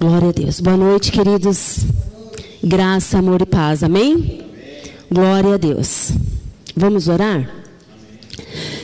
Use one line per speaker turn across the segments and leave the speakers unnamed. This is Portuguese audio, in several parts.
Glória a Deus. Boa noite, queridos. Graça, amor e paz. Amém? Glória a Deus. Vamos orar?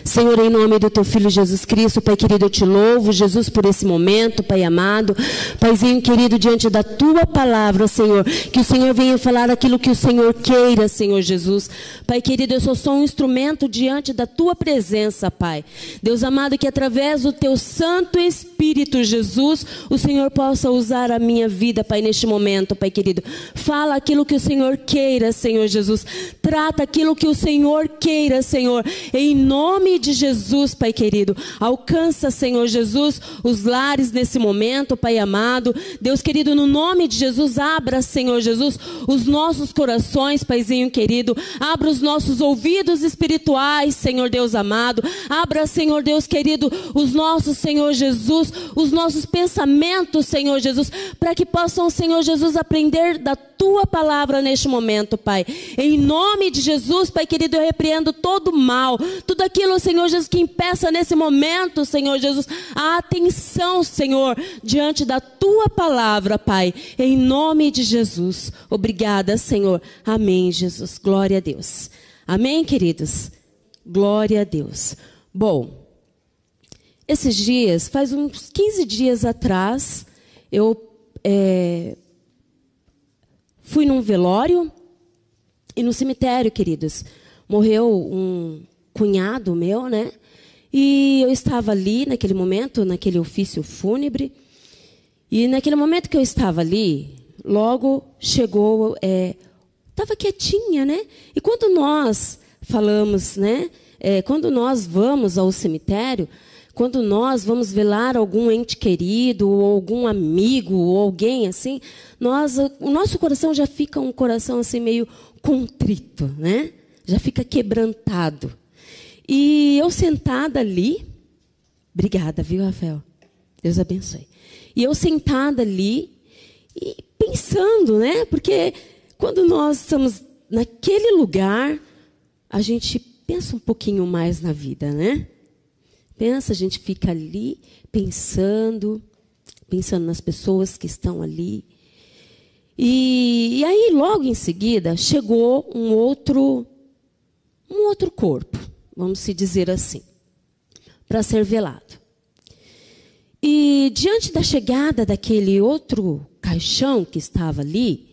Senhor, em nome do teu filho Jesus Cristo, Pai querido, eu te louvo, Jesus, por esse momento, Pai amado. Paizinho querido, diante da tua palavra, Senhor, que o Senhor venha falar aquilo que o Senhor queira, Senhor Jesus. Pai querido, eu sou só um instrumento diante da tua presença, Pai. Deus amado, que através do teu Santo Espírito, Jesus, o Senhor possa usar a minha vida, Pai, neste momento, Pai querido. Fala aquilo que o Senhor queira, Senhor Jesus. Trata aquilo que o Senhor queira, Senhor. Em nome de Jesus, Pai querido. Alcança, Senhor Jesus, os lares nesse momento, Pai amado. Deus querido, no nome de Jesus, abra, Senhor Jesus, os nossos corações, Paizinho querido. Abra os nossos ouvidos espirituais, Senhor Deus amado. Abra, Senhor Deus querido, os nossos, Senhor Jesus, os nossos pensamentos, Senhor Jesus, para que possam, Senhor Jesus, aprender da tua palavra neste momento, Pai. Em nome de Jesus, Pai querido, eu repreendo todo mal, tudo aquilo, Senhor Jesus, que impeça nesse momento, Senhor Jesus, a atenção, Senhor, diante da tua palavra, Pai. Em nome de Jesus. Obrigada, Senhor. Amém, Jesus. Glória a Deus. Amém, queridos? Glória a Deus. Bom, esses dias, faz uns 15 dias atrás, eu é, fui num velório e no cemitério, queridos. Morreu um cunhado meu, né? E eu estava ali naquele momento, naquele ofício fúnebre. E naquele momento que eu estava ali, logo chegou, estava é, quietinha, né? E quando nós falamos, né? É, quando nós vamos ao cemitério, quando nós vamos velar algum ente querido, ou algum amigo, ou alguém assim, nós, o nosso coração já fica um coração assim meio contrito, né? Já fica quebrantado. E eu sentada ali, obrigada, viu, Rafael? Deus abençoe. E eu sentada ali e pensando, né? Porque quando nós estamos naquele lugar, a gente pensa um pouquinho mais na vida, né? Pensa, a gente fica ali pensando, pensando nas pessoas que estão ali. E, e aí, logo em seguida, chegou um outro, um outro corpo vamos se dizer assim, para ser velado. E diante da chegada daquele outro caixão que estava ali,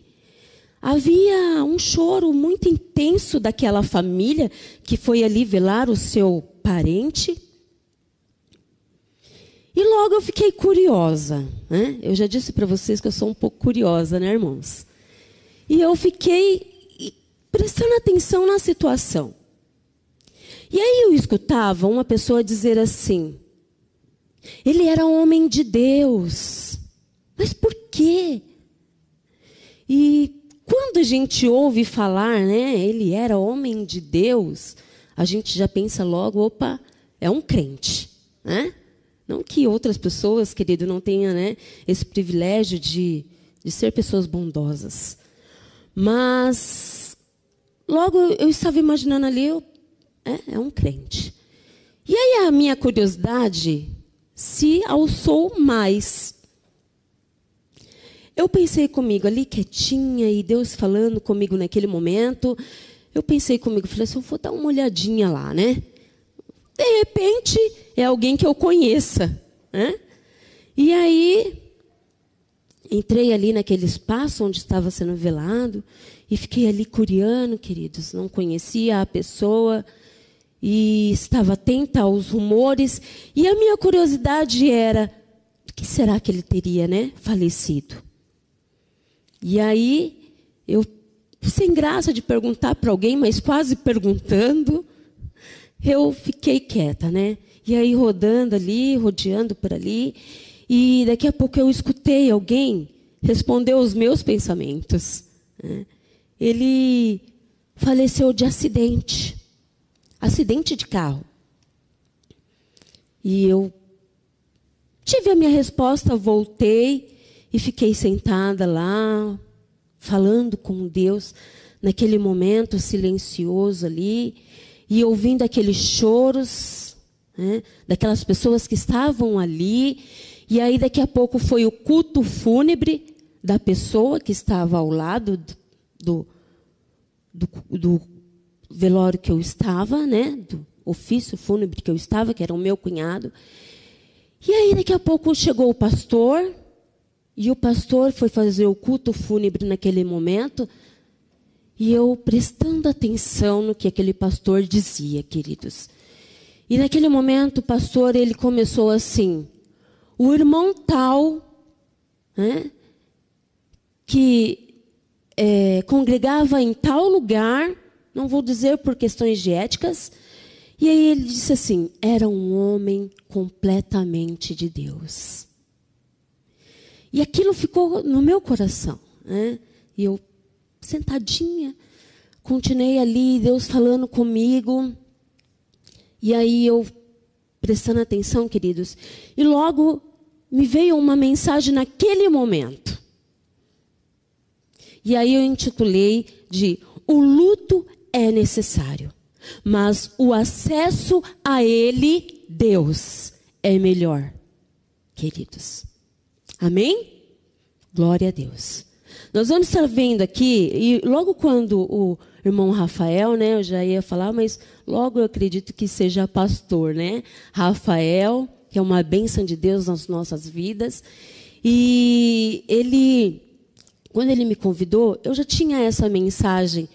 havia um choro muito intenso daquela família que foi ali velar o seu parente. E logo eu fiquei curiosa. Né? Eu já disse para vocês que eu sou um pouco curiosa, né, irmãos? E eu fiquei prestando atenção na situação. E aí eu escutava uma pessoa dizer assim: ele era homem de Deus. Mas por quê? E quando a gente ouve falar, né, ele era homem de Deus, a gente já pensa logo, opa, é um crente, né? Não que outras pessoas, querido, não tenham né, esse privilégio de, de ser pessoas bondosas. Mas logo eu estava imaginando ali, eu é, é um crente. E aí a minha curiosidade se alçou mais. Eu pensei comigo ali quietinha e Deus falando comigo naquele momento. Eu pensei comigo, falei assim, eu vou dar uma olhadinha lá, né? De repente é alguém que eu conheça, né? E aí entrei ali naquele espaço onde estava sendo velado e fiquei ali curiando, queridos. Não conhecia a pessoa e estava atenta aos rumores. E a minha curiosidade era: o que será que ele teria né, falecido? E aí, eu, sem graça de perguntar para alguém, mas quase perguntando, eu fiquei quieta, né? E aí, rodando ali, rodeando por ali, e daqui a pouco eu escutei alguém responder os meus pensamentos. Né? Ele faleceu de acidente acidente de carro. E eu tive a minha resposta, voltei e fiquei sentada lá, falando com Deus, naquele momento silencioso ali, e ouvindo aqueles choros né, daquelas pessoas que estavam ali. E aí, daqui a pouco, foi o culto fúnebre da pessoa que estava ao lado do, do, do velório que eu estava, né? Do ofício fúnebre que eu estava, que era o meu cunhado. E aí, daqui a pouco, chegou o pastor, e o pastor foi fazer o culto fúnebre naquele momento. E eu prestando atenção no que aquele pastor dizia, queridos. E naquele momento, o pastor, ele começou assim: o irmão tal, né, que é, congregava em tal lugar, não vou dizer por questões de éticas, e aí ele disse assim: era um homem completamente de Deus. E aquilo ficou no meu coração. Né? E eu, sentadinha, continuei ali, Deus falando comigo. E aí eu, prestando atenção, queridos, e logo me veio uma mensagem naquele momento. E aí eu intitulei de O luto é necessário, mas o acesso a ele, Deus, é melhor. Queridos. Amém? Glória a Deus. Nós vamos estar vendo aqui, e logo quando o irmão Rafael, né, eu já ia falar, mas logo eu acredito que seja pastor, né? Rafael, que é uma bênção de Deus nas nossas vidas. E ele, quando ele me convidou, eu já tinha essa mensagem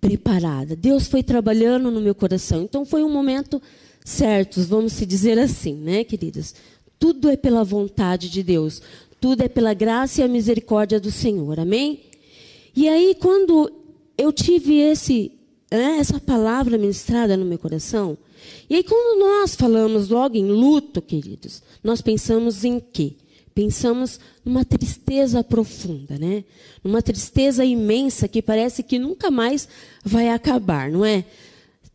preparada. Deus foi trabalhando no meu coração. Então foi um momento certo, vamos se dizer assim, né, queridas? Tudo é pela vontade de Deus. Tudo é pela graça e a misericórdia do Senhor. Amém? E aí, quando eu tive esse, né, essa palavra ministrada no meu coração, e aí quando nós falamos logo em luto, queridos, nós pensamos em quê? Pensamos numa tristeza profunda, né? Numa tristeza imensa que parece que nunca mais vai acabar, não é?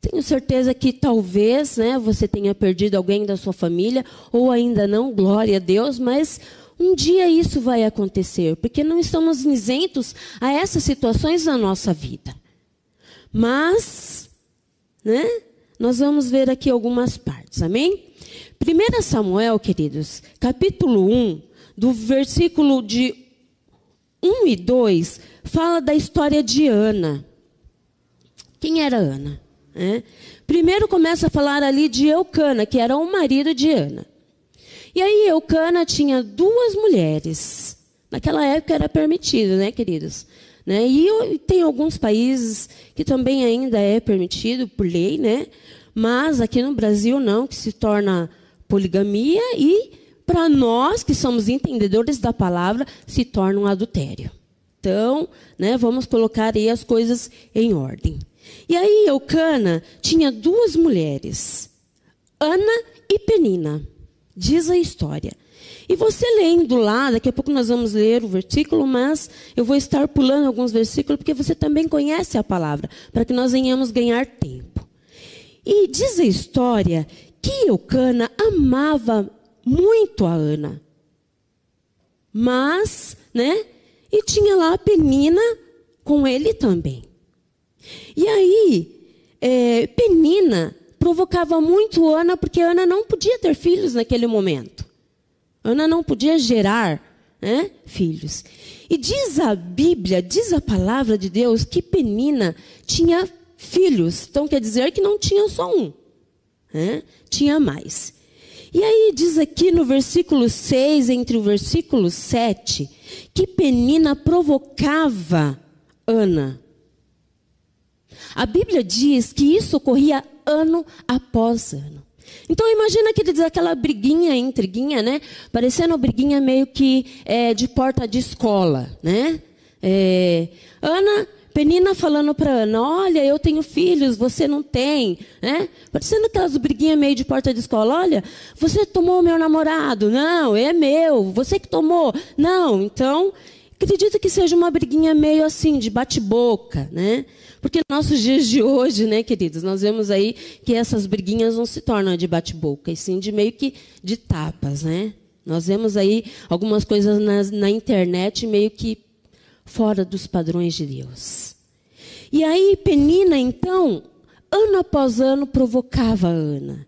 Tenho certeza que talvez né, você tenha perdido alguém da sua família, ou ainda não, glória a Deus, mas um dia isso vai acontecer, porque não estamos isentos a essas situações na nossa vida. Mas, né, nós vamos ver aqui algumas partes, amém? 1 Samuel, queridos, capítulo 1, do versículo de 1 e 2, fala da história de Ana. Quem era Ana? É? Primeiro começa a falar ali de Eucana, que era o marido de Ana. E aí Eucana tinha duas mulheres. Naquela época era permitido, né, queridos? Né? E tem alguns países que também ainda é permitido por lei, né? Mas aqui no Brasil não, que se torna poligamia e para nós que somos entendedores da palavra se torna um adultério. Então, né, vamos colocar aí as coisas em ordem. E aí Eucana tinha duas mulheres, Ana e Penina. Diz a história. E você lendo lá, daqui a pouco nós vamos ler o versículo, mas eu vou estar pulando alguns versículos porque você também conhece a palavra, para que nós venhamos ganhar tempo. E diz a história que Eucana amava muito a Ana. Mas, né? E tinha lá a Penina com ele também. E aí, é, Penina provocava muito Ana, porque Ana não podia ter filhos naquele momento. Ana não podia gerar né, filhos. E diz a Bíblia, diz a palavra de Deus, que Penina tinha filhos. Então quer dizer que não tinha só um, né? tinha mais. E aí diz aqui no versículo 6, entre o versículo 7, que Penina provocava Ana. A Bíblia diz que isso ocorria ano após ano. Então imagina que ele diz aquela briguinha, intriguinha, né? Parecendo uma briguinha meio que é, de porta de escola, né? É, Ana, Penina falando para Ana, olha, eu tenho filhos, você não tem, né? Parecendo aquelas briguinhas meio de porta de escola, olha, você tomou o meu namorado, não, é meu, você que tomou, não, então acredito que seja uma briguinha meio assim, de bate-boca, né? Porque nossos dias de hoje, né, queridos, nós vemos aí que essas briguinhas não se tornam de bate-boca, e sim de meio que de tapas, né? Nós vemos aí algumas coisas na, na internet meio que fora dos padrões de Deus. E aí Penina, então, ano após ano, provocava a Ana.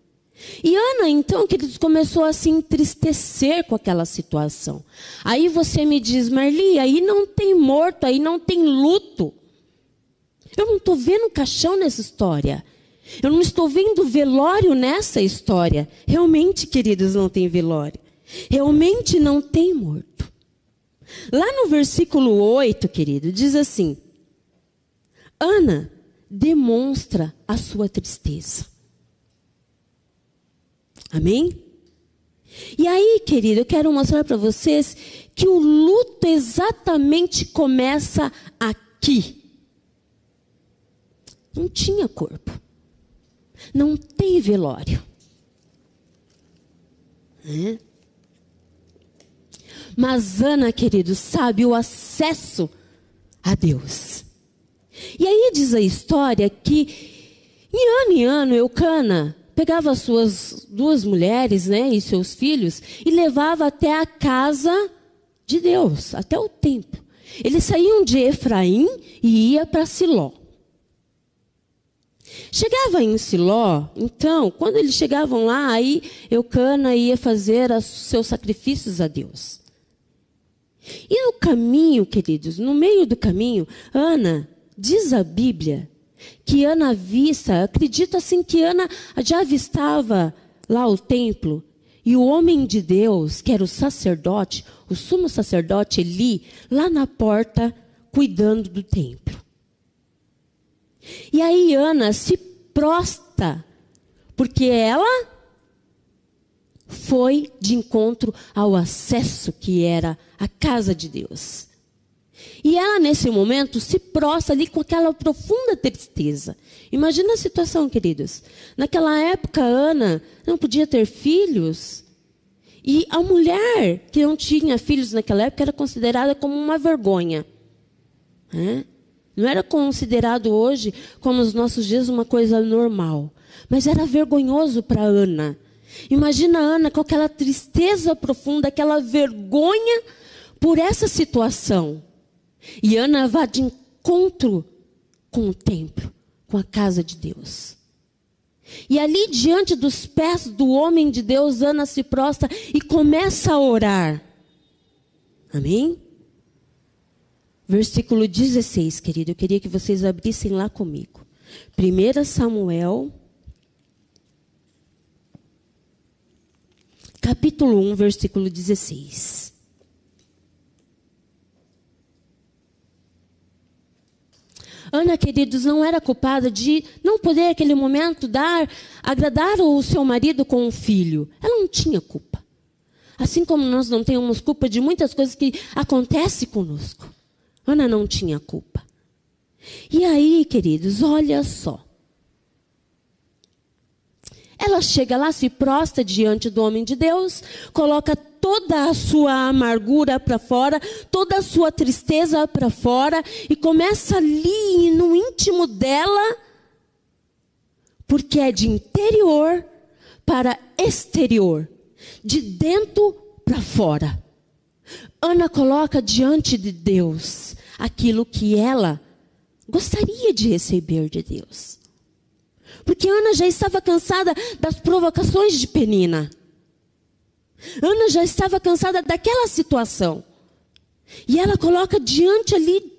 E Ana, então, queridos, começou a se entristecer com aquela situação. Aí você me diz, Marli, aí não tem morto, aí não tem luto. Eu não estou vendo caixão nessa história. Eu não estou vendo velório nessa história. Realmente, queridos, não tem velório. Realmente não tem morto. Lá no versículo 8, querido, diz assim: Ana demonstra a sua tristeza. Amém? E aí, querido, eu quero mostrar para vocês que o luto exatamente começa aqui. Não tinha corpo. Não tem velório. É? Mas Ana, querido, sabe o acesso a Deus. E aí diz a história que em ano em ano Eucana pegava suas duas mulheres, né, e seus filhos e levava até a casa de Deus, até o templo. Eles saíam de Efraim e ia para Siló. Chegava em Siló, então, quando eles chegavam lá, aí Eucana ia fazer os seus sacrifícios a Deus. E no caminho, queridos, no meio do caminho, Ana, diz a Bíblia, que Ana vista, acredita assim que Ana já avistava lá o templo, e o homem de Deus, que era o sacerdote, o sumo sacerdote Eli, lá na porta, cuidando do templo. E aí Ana se prosta, porque ela foi de encontro ao acesso que era a casa de Deus. E ela, nesse momento, se prostra ali com aquela profunda tristeza. Imagina a situação, queridos. Naquela época, Ana não podia ter filhos. E a mulher que não tinha filhos naquela época era considerada como uma vergonha. Né? Não era considerado hoje, como nos nossos dias, uma coisa normal. Mas era vergonhoso para Ana. Imagina Ana com aquela tristeza profunda, aquela vergonha por essa situação. E Ana vai de encontro com o templo, com a casa de Deus. E ali diante dos pés do homem de Deus, Ana se prostra e começa a orar. Amém? Versículo 16, querido, eu queria que vocês abrissem lá comigo. 1 Samuel, capítulo 1, versículo 16. Ana, queridos, não era culpada de não poder, naquele momento, dar, agradar o seu marido com um filho. Ela não tinha culpa. Assim como nós não temos culpa de muitas coisas que acontecem conosco. Ana não tinha culpa. E aí, queridos, olha só. Ela chega lá, se prostra diante do homem de Deus, coloca toda a sua amargura para fora, toda a sua tristeza para fora e começa ali no íntimo dela, porque é de interior para exterior, de dentro para fora. Ana coloca diante de Deus aquilo que ela gostaria de receber de Deus. Porque Ana já estava cansada das provocações de Penina. Ana já estava cansada daquela situação. E ela coloca diante ali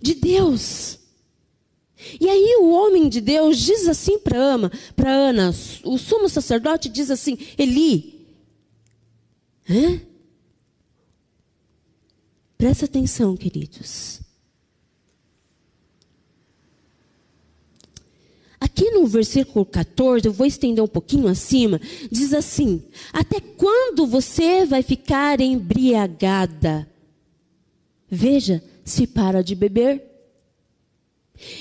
de Deus. E aí o homem de Deus diz assim para Ana, para Ana, o sumo sacerdote diz assim, Eli, hã? Presta atenção, queridos. Aqui no versículo 14, eu vou estender um pouquinho acima, diz assim: Até quando você vai ficar embriagada? Veja se para de beber.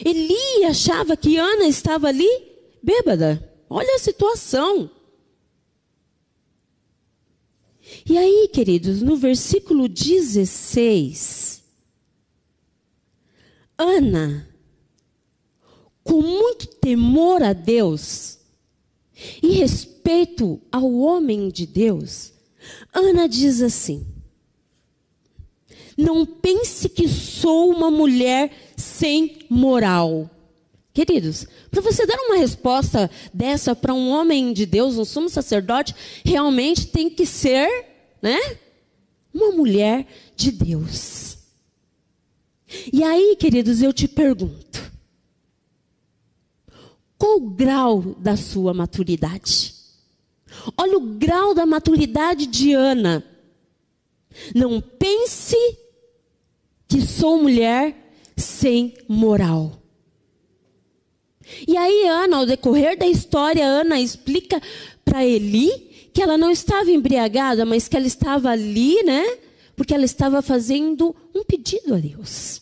Eli achava que Ana estava ali bêbada. Olha a situação. E aí, queridos, no versículo 16, Ana com muito temor a Deus e respeito ao homem de Deus, Ana diz assim: Não pense que sou uma mulher sem moral. Queridos, para você dar uma resposta dessa para um homem de Deus, um sumo sacerdote, realmente tem que ser, né? Uma mulher de Deus. E aí, queridos, eu te pergunto: qual o grau da sua maturidade? Olha o grau da maturidade de Ana. Não pense que sou mulher sem moral. E aí, Ana, ao decorrer da história, Ana explica para Eli que ela não estava embriagada, mas que ela estava ali, né? Porque ela estava fazendo um pedido a Deus.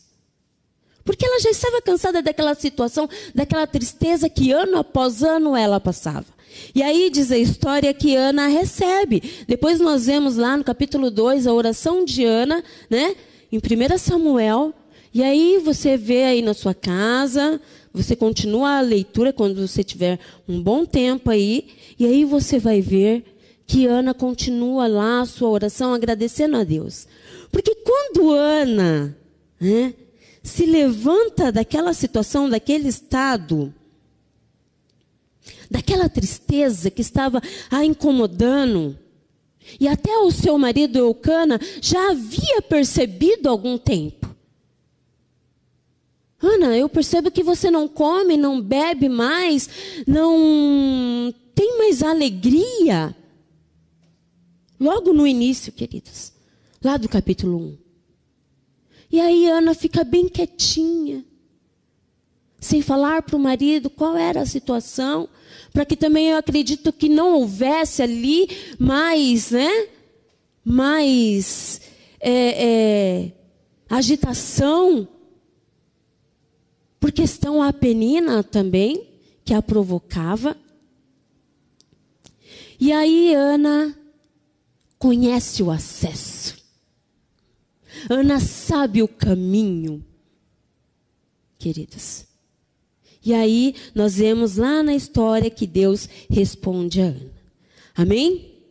Porque ela já estava cansada daquela situação, daquela tristeza que ano após ano ela passava. E aí diz a história que Ana recebe. Depois nós vemos lá no capítulo 2 a oração de Ana, né? Em 1 Samuel. E aí você vê aí na sua casa, você continua a leitura quando você tiver um bom tempo aí, e aí você vai ver que Ana continua lá a sua oração agradecendo a Deus. Porque quando Ana né, se levanta daquela situação, daquele estado, daquela tristeza que estava a incomodando, e até o seu marido Eucana já havia percebido algum tempo. Ana, eu percebo que você não come, não bebe mais, não tem mais alegria. Logo no início, queridos, lá do capítulo 1. E aí Ana fica bem quietinha, sem falar para o marido qual era a situação, para que também eu acredito que não houvesse ali mais, né? Mais é, é, agitação por questão a penina também, que a provocava. E aí Ana conhece o acesso. Ana sabe o caminho, queridos. E aí nós vemos lá na história que Deus responde a Ana. Amém?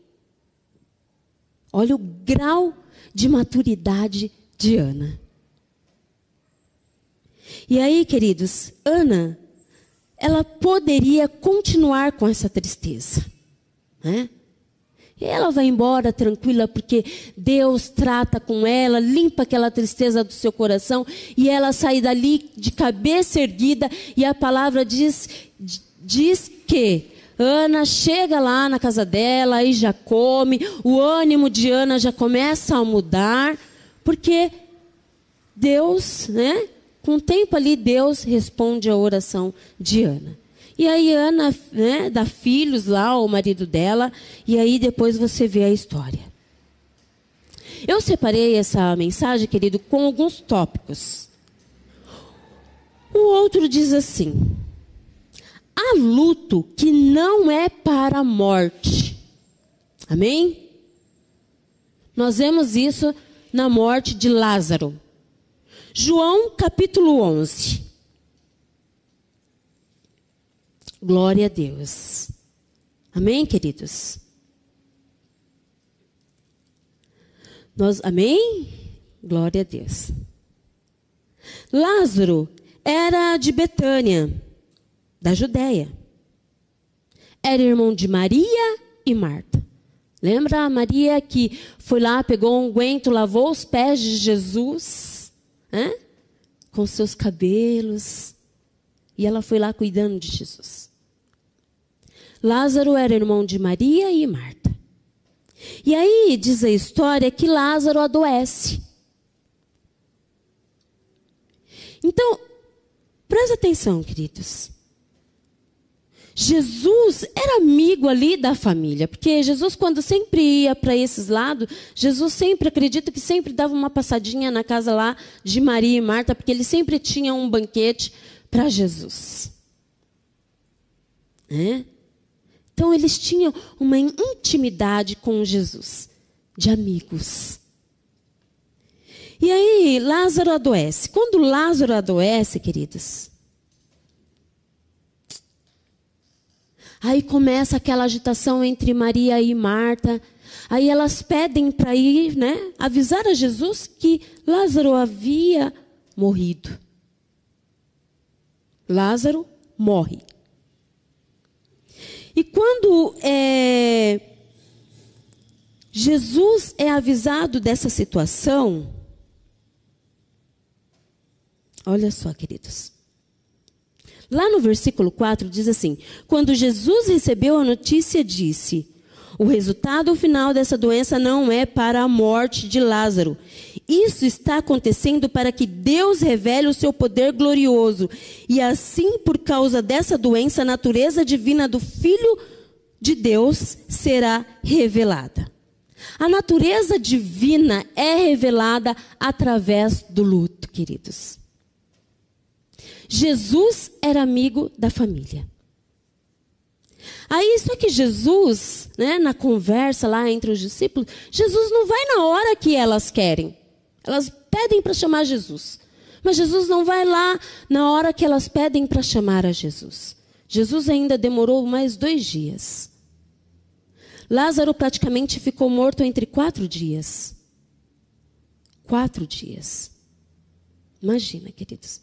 Olha o grau de maturidade de Ana. E aí, queridos, Ana, ela poderia continuar com essa tristeza, né? E ela vai embora tranquila porque Deus trata com ela, limpa aquela tristeza do seu coração e ela sai dali de cabeça erguida e a palavra diz diz que Ana chega lá na casa dela e já come, o ânimo de Ana já começa a mudar, porque Deus, né, com o tempo ali, Deus responde a oração de Ana. E aí Ana né, dá filhos lá ao marido dela, e aí depois você vê a história. Eu separei essa mensagem, querido, com alguns tópicos. O outro diz assim: há luto que não é para a morte. Amém? Nós vemos isso na morte de Lázaro. João capítulo 11. Glória a Deus. Amém, queridos? Nós, amém? Glória a Deus. Lázaro era de Betânia, da Judéia. Era irmão de Maria e Marta. Lembra a Maria que foi lá, pegou um guento, lavou os pés de Jesus? Com seus cabelos. E ela foi lá cuidando de Jesus. Lázaro era irmão de Maria e Marta. E aí diz a história que Lázaro adoece. Então, presta atenção, queridos. Jesus era amigo ali da família, porque Jesus, quando sempre ia para esses lados, Jesus sempre, acredito que sempre dava uma passadinha na casa lá de Maria e Marta, porque ele sempre tinha um banquete para Jesus. É? Então, eles tinham uma intimidade com Jesus, de amigos. E aí, Lázaro adoece. Quando Lázaro adoece, queridos, Aí começa aquela agitação entre Maria e Marta. Aí elas pedem para ir, né, avisar a Jesus que Lázaro havia morrido. Lázaro morre. E quando é, Jesus é avisado dessa situação, olha só, queridos. Lá no versículo 4 diz assim: Quando Jesus recebeu a notícia, disse: O resultado final dessa doença não é para a morte de Lázaro. Isso está acontecendo para que Deus revele o seu poder glorioso. E assim, por causa dessa doença, a natureza divina do Filho de Deus será revelada. A natureza divina é revelada através do luto, queridos. Jesus era amigo da família. Aí, só que Jesus, né, na conversa lá entre os discípulos, Jesus não vai na hora que elas querem. Elas pedem para chamar Jesus. Mas Jesus não vai lá na hora que elas pedem para chamar a Jesus. Jesus ainda demorou mais dois dias. Lázaro praticamente ficou morto entre quatro dias. Quatro dias. Imagina, queridos.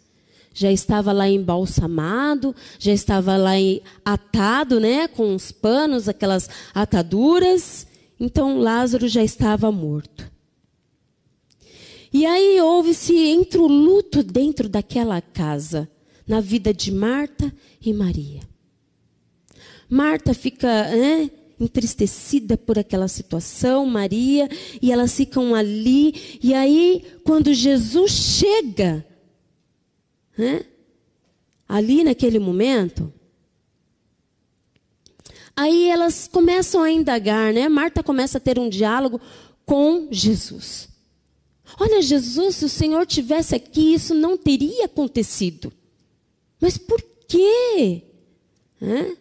Já estava lá embalsamado, já estava lá atado, né, com os panos, aquelas ataduras. Então Lázaro já estava morto. E aí houve-se entre o luto dentro daquela casa, na vida de Marta e Maria. Marta fica, né, entristecida por aquela situação, Maria, e elas ficam ali. E aí, quando Jesus chega, né, ali naquele momento, aí elas começam a indagar, né? Marta começa a ter um diálogo com Jesus. Olha, Jesus, se o Senhor tivesse aqui, isso não teria acontecido. Mas por quê? Né?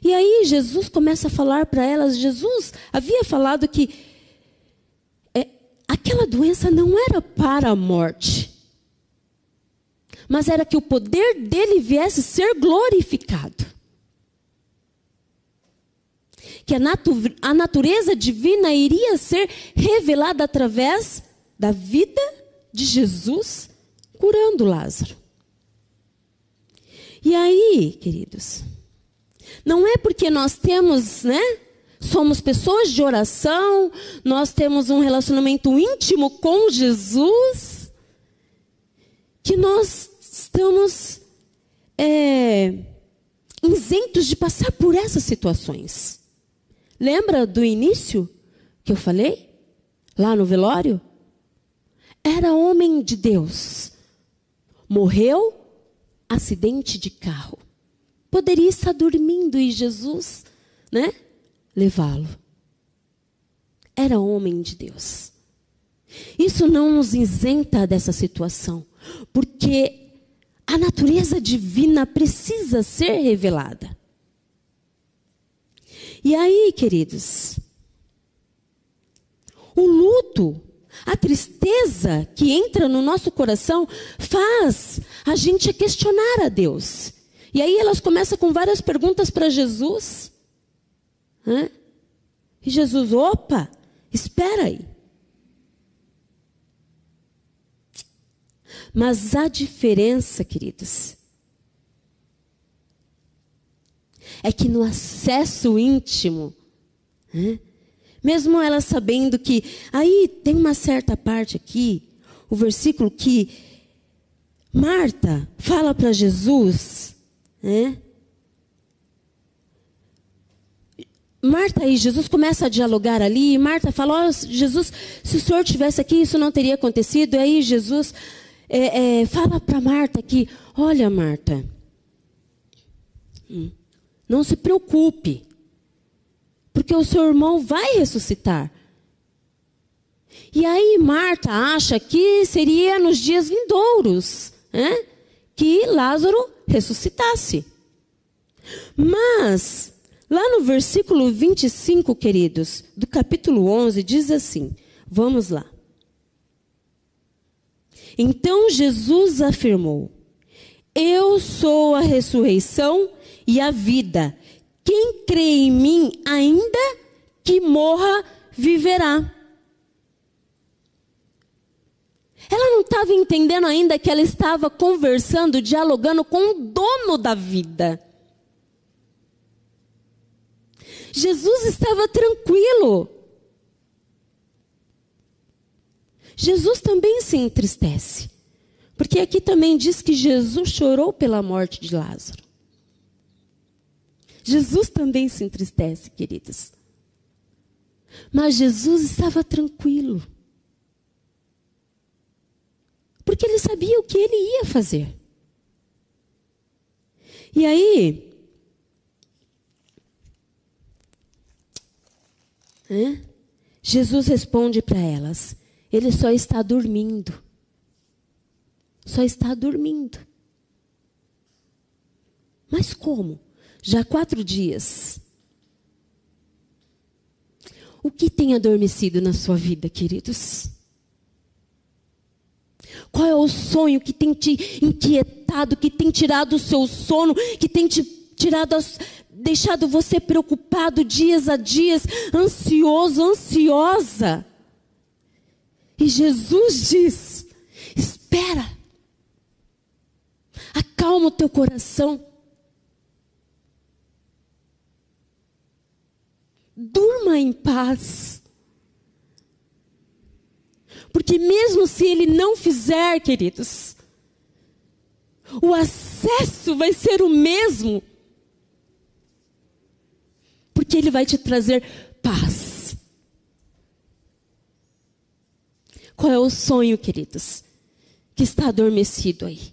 E aí Jesus começa a falar para elas. Jesus havia falado que é, aquela doença não era para a morte, mas era que o poder dele viesse ser glorificado. Que a, natu a natureza divina iria ser revelada através da vida de Jesus curando Lázaro. E aí, queridos, não é porque nós temos, né? Somos pessoas de oração, nós temos um relacionamento íntimo com Jesus, que nós estamos é, isentos de passar por essas situações. Lembra do início que eu falei? Lá no velório? Era homem de Deus. Morreu acidente de carro. Poderia estar dormindo e Jesus, né, levá-lo. Era homem de Deus. Isso não nos isenta dessa situação, porque a natureza divina precisa ser revelada. E aí, queridos, o luto, a tristeza que entra no nosso coração faz a gente questionar a Deus. E aí elas começam com várias perguntas para Jesus. Né? E Jesus, opa, espera aí. Mas a diferença, queridos, é que no acesso íntimo, né? mesmo ela sabendo que, aí tem uma certa parte aqui, o versículo que Marta fala para Jesus, né? Marta e Jesus começam a dialogar ali, e Marta fala: oh, Jesus, se o senhor tivesse aqui, isso não teria acontecido. E aí Jesus é, é, fala para Marta que: Olha, Marta, hum, não se preocupe, porque o seu irmão vai ressuscitar. E aí Marta acha que seria nos dias vindouros, né? que Lázaro ressuscitasse. Mas, lá no versículo 25, queridos, do capítulo 11, diz assim: vamos lá. Então Jesus afirmou: Eu sou a ressurreição e a vida. Quem crê em mim, ainda que morra, viverá. Ela não estava entendendo ainda que ela estava conversando, dialogando com o dono da vida. Jesus estava tranquilo. Jesus também se entristece. Porque aqui também diz que Jesus chorou pela morte de Lázaro. Jesus também se entristece, queridos. Mas Jesus estava tranquilo. Porque ele sabia o que ele ia fazer. E aí. Jesus responde para elas: ele só está dormindo. Só está dormindo. Mas como? Já quatro dias. O que tem adormecido na sua vida, queridos? Qual é o sonho que tem te inquietado, que tem tirado o seu sono, que tem te tirado, as, deixado você preocupado dias a dias, ansioso, ansiosa? E Jesus diz: espera, acalma o teu coração. Durma em paz. Porque mesmo se ele não fizer, queridos, o acesso vai ser o mesmo. Porque ele vai te trazer paz. Qual é o sonho, queridos, que está adormecido aí?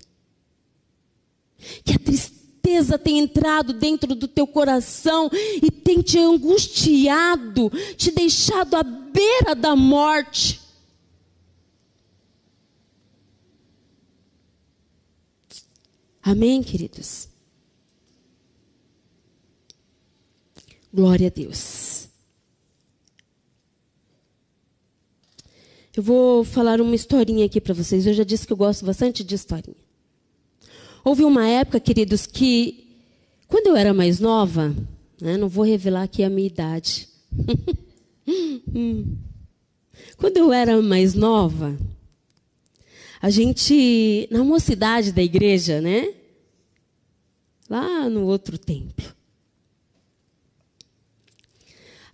Que a tristeza tem entrado dentro do teu coração e tem te angustiado, te deixado à beira da morte. Amém, queridos? Glória a Deus. Eu vou falar uma historinha aqui para vocês. Eu já disse que eu gosto bastante de historinha. Houve uma época, queridos, que quando eu era mais nova, né, não vou revelar aqui a minha idade. quando eu era mais nova, a gente, na mocidade da igreja, né? Lá no outro templo.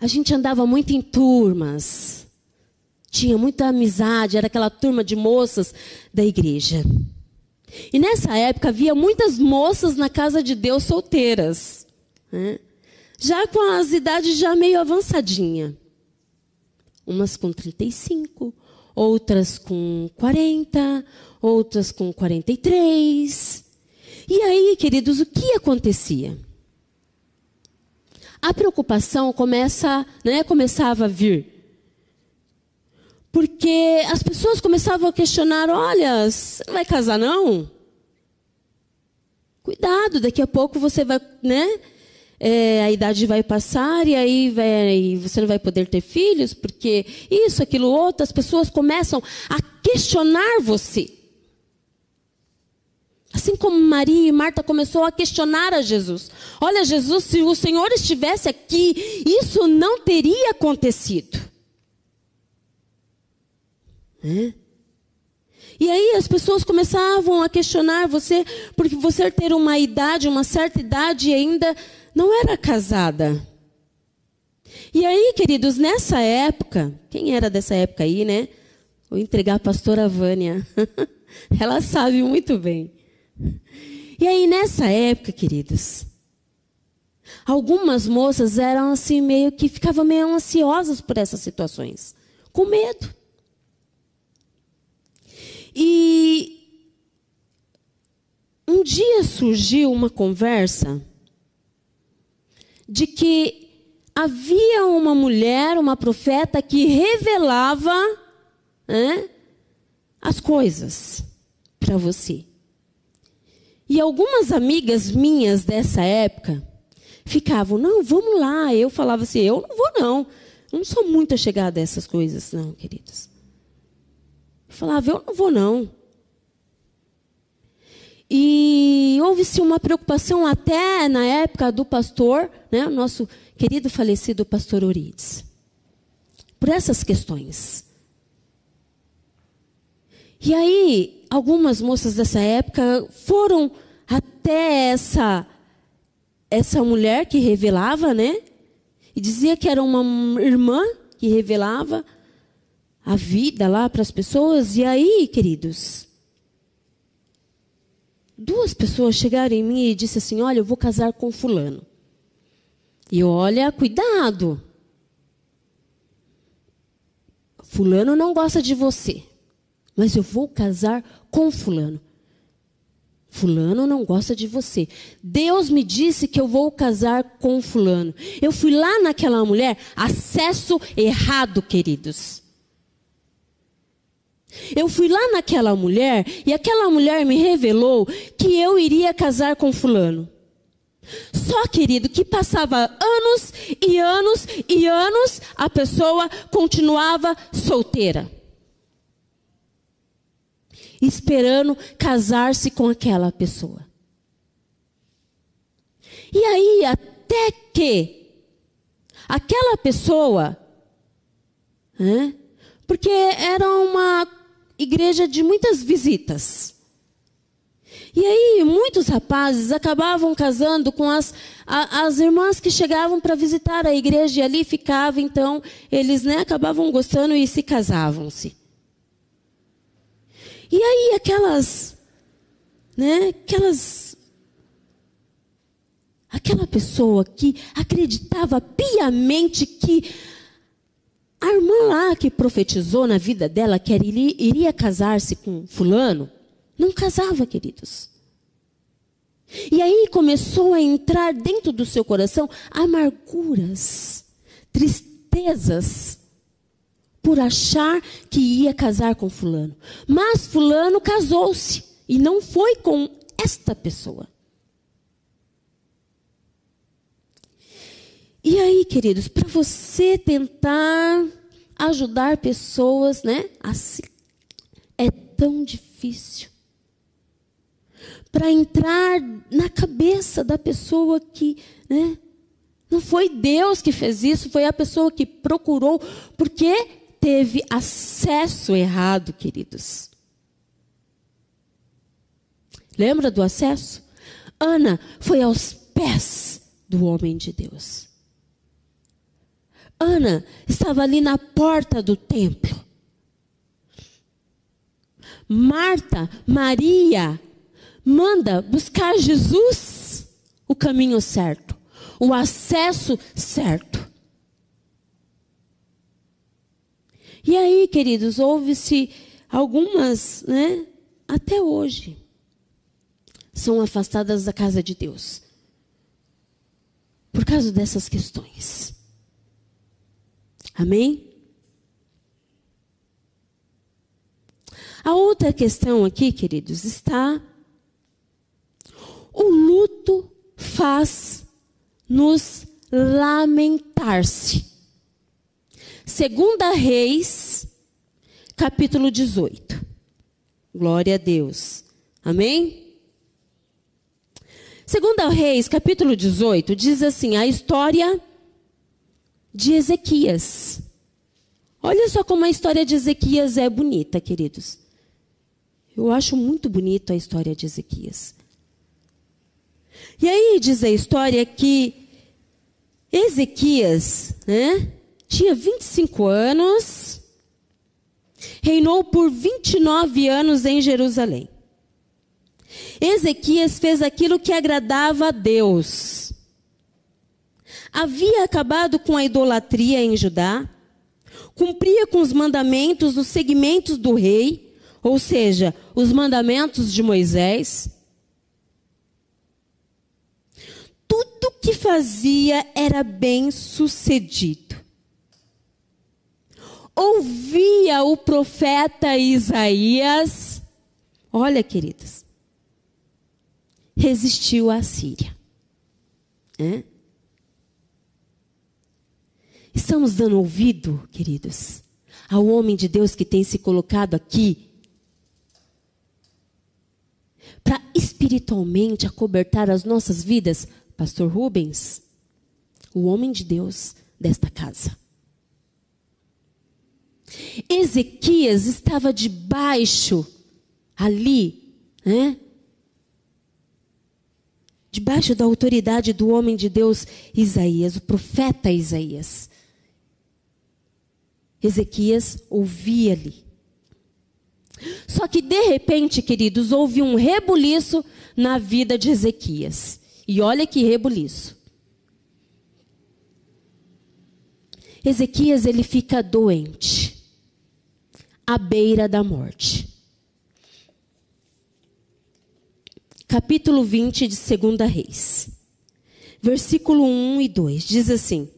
A gente andava muito em turmas. Tinha muita amizade, era aquela turma de moças da igreja. E nessa época havia muitas moças na casa de Deus solteiras, né? já com as idades já meio avançadinha. Umas com 35, outras com 40, outras com 43. E aí, queridos, o que acontecia? A preocupação começa, né, começava a vir. Porque as pessoas começavam a questionar: olha, você não vai casar não? Cuidado, daqui a pouco você vai, né? É, a idade vai passar e aí vai, você não vai poder ter filhos, porque isso, aquilo, outro, as pessoas começam a questionar você. Assim como Maria e Marta começou a questionar a Jesus. Olha, Jesus, se o Senhor estivesse aqui, isso não teria acontecido. É? E aí as pessoas começavam a questionar você, porque você ter uma idade, uma certa idade ainda não era casada. E aí, queridos, nessa época, quem era dessa época aí, né? Vou entregar a pastora Vânia. Ela sabe muito bem. E aí, nessa época, queridos, algumas moças eram assim, meio que ficavam meio ansiosas por essas situações, com medo. E um dia surgiu uma conversa de que havia uma mulher, uma profeta, que revelava né, as coisas para você. E algumas amigas minhas dessa época ficavam, não, vamos lá. Eu falava assim, eu não vou não. Eu não sou muito chegada a essas coisas, não, queridos. Falava, eu não vou não. E houve-se uma preocupação até na época do pastor, né, nosso querido falecido pastor Orides, por essas questões. E aí, algumas moças dessa época foram até essa essa mulher que revelava, né? E dizia que era uma irmã que revelava a vida lá para as pessoas. E aí, queridos, duas pessoas chegaram em mim e disseram assim: Olha, eu vou casar com Fulano. E olha, cuidado. Fulano não gosta de você, mas eu vou casar com Fulano. Fulano não gosta de você. Deus me disse que eu vou casar com Fulano. Eu fui lá naquela mulher, acesso errado, queridos. Eu fui lá naquela mulher e aquela mulher me revelou que eu iria casar com Fulano. Só, querido, que passava anos e anos e anos, a pessoa continuava solteira. Esperando casar-se com aquela pessoa. E aí, até que aquela pessoa, né, porque era uma igreja de muitas visitas. E aí, muitos rapazes acabavam casando com as, a, as irmãs que chegavam para visitar a igreja e ali ficavam, então, eles né, acabavam gostando e se casavam-se. E aí, aquelas, né, aquelas, aquela pessoa que acreditava piamente que a irmã lá que profetizou na vida dela que iria, casar-se com fulano, não casava, queridos. E aí começou a entrar dentro do seu coração amarguras, tristezas, por achar que ia casar com Fulano. Mas Fulano casou-se e não foi com esta pessoa. E aí, queridos, para você tentar ajudar pessoas, né, a se... é tão difícil para entrar na cabeça da pessoa que, né? Não foi Deus que fez isso, foi a pessoa que procurou, porque teve acesso errado, queridos. Lembra do acesso? Ana foi aos pés do homem de Deus. Ana estava ali na porta do templo. Marta, Maria, manda buscar Jesus o caminho certo, o acesso certo. E aí, queridos, houve-se algumas, né, até hoje, são afastadas da casa de Deus. Por causa dessas questões. Amém? A outra questão aqui, queridos, está o luto faz nos lamentar-se. Segunda Reis, capítulo 18. Glória a Deus. Amém? Segunda Reis, capítulo 18, diz assim: a história de Ezequias. Olha só como a história de Ezequias é bonita, queridos. Eu acho muito bonito a história de Ezequias. E aí diz a história que Ezequias, né, tinha 25 anos, reinou por 29 anos em Jerusalém. Ezequias fez aquilo que agradava a Deus. Havia acabado com a idolatria em Judá, cumpria com os mandamentos, os segmentos do rei, ou seja, os mandamentos de Moisés tudo que fazia era bem sucedido. Ouvia o profeta Isaías, olha, queridas, resistiu à Síria. É? Estamos dando ouvido, queridos, ao homem de Deus que tem se colocado aqui para espiritualmente acobertar as nossas vidas Pastor Rubens, o homem de Deus desta casa. Ezequias estava debaixo, ali, né? debaixo da autoridade do homem de Deus Isaías, o profeta Isaías. Ezequias ouvia-lhe. Só que de repente, queridos, houve um rebuliço na vida de Ezequias. E olha que rebuliço. Ezequias ele fica doente, à beira da morte. Capítulo 20 de 2 Reis. Versículo 1 e 2 diz assim: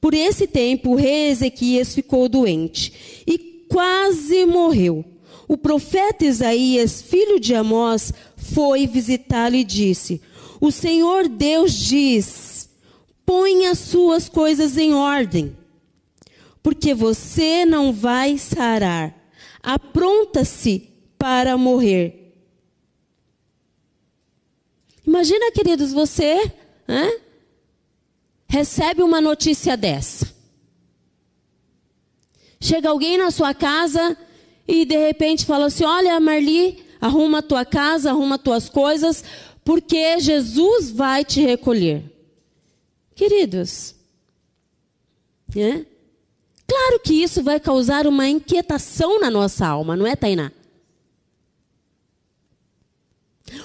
Por esse tempo o rei Ezequias ficou doente e quase morreu. O profeta Isaías, filho de Amós, foi visitá-lo e disse: O Senhor Deus diz: Põe as suas coisas em ordem porque você não vai sarar. Apronta-se para morrer. Imagina, queridos, você hein, recebe uma notícia dessa. Chega alguém na sua casa e de repente fala assim: Olha, Marli, arruma tua casa, arruma tuas coisas, porque Jesus vai te recolher. Queridos, né? Claro que isso vai causar uma inquietação na nossa alma, não é, Tainá?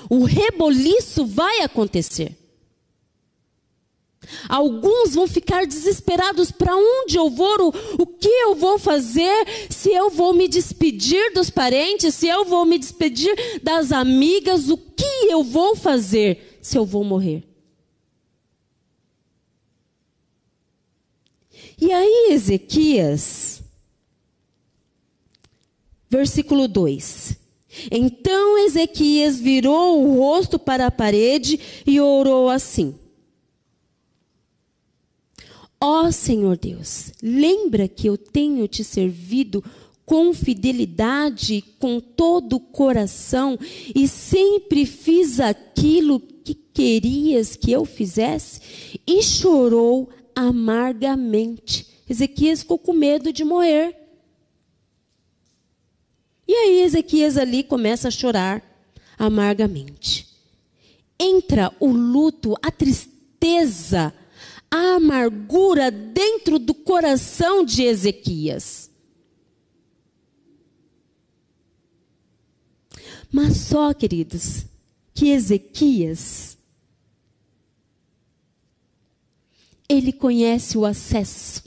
O reboliço vai acontecer. Alguns vão ficar desesperados: para onde eu vou? O, que eu vou fazer? Se eu vou me despedir dos parentes? Se eu vou me despedir das amigas? O que eu vou fazer se eu vou morrer? E aí, Ezequias, versículo 2. Então Ezequias virou o rosto para a parede e orou assim: Ó oh, Senhor Deus, lembra que eu tenho te servido com fidelidade, com todo o coração, e sempre fiz aquilo que querias que eu fizesse, e chorou amargamente. Ezequias ficou com medo de morrer. E aí Ezequias ali começa a chorar amargamente. Entra o luto, a tristeza, a amargura dentro do coração de Ezequias. Mas só, queridos, que Ezequias Ele conhece o acesso.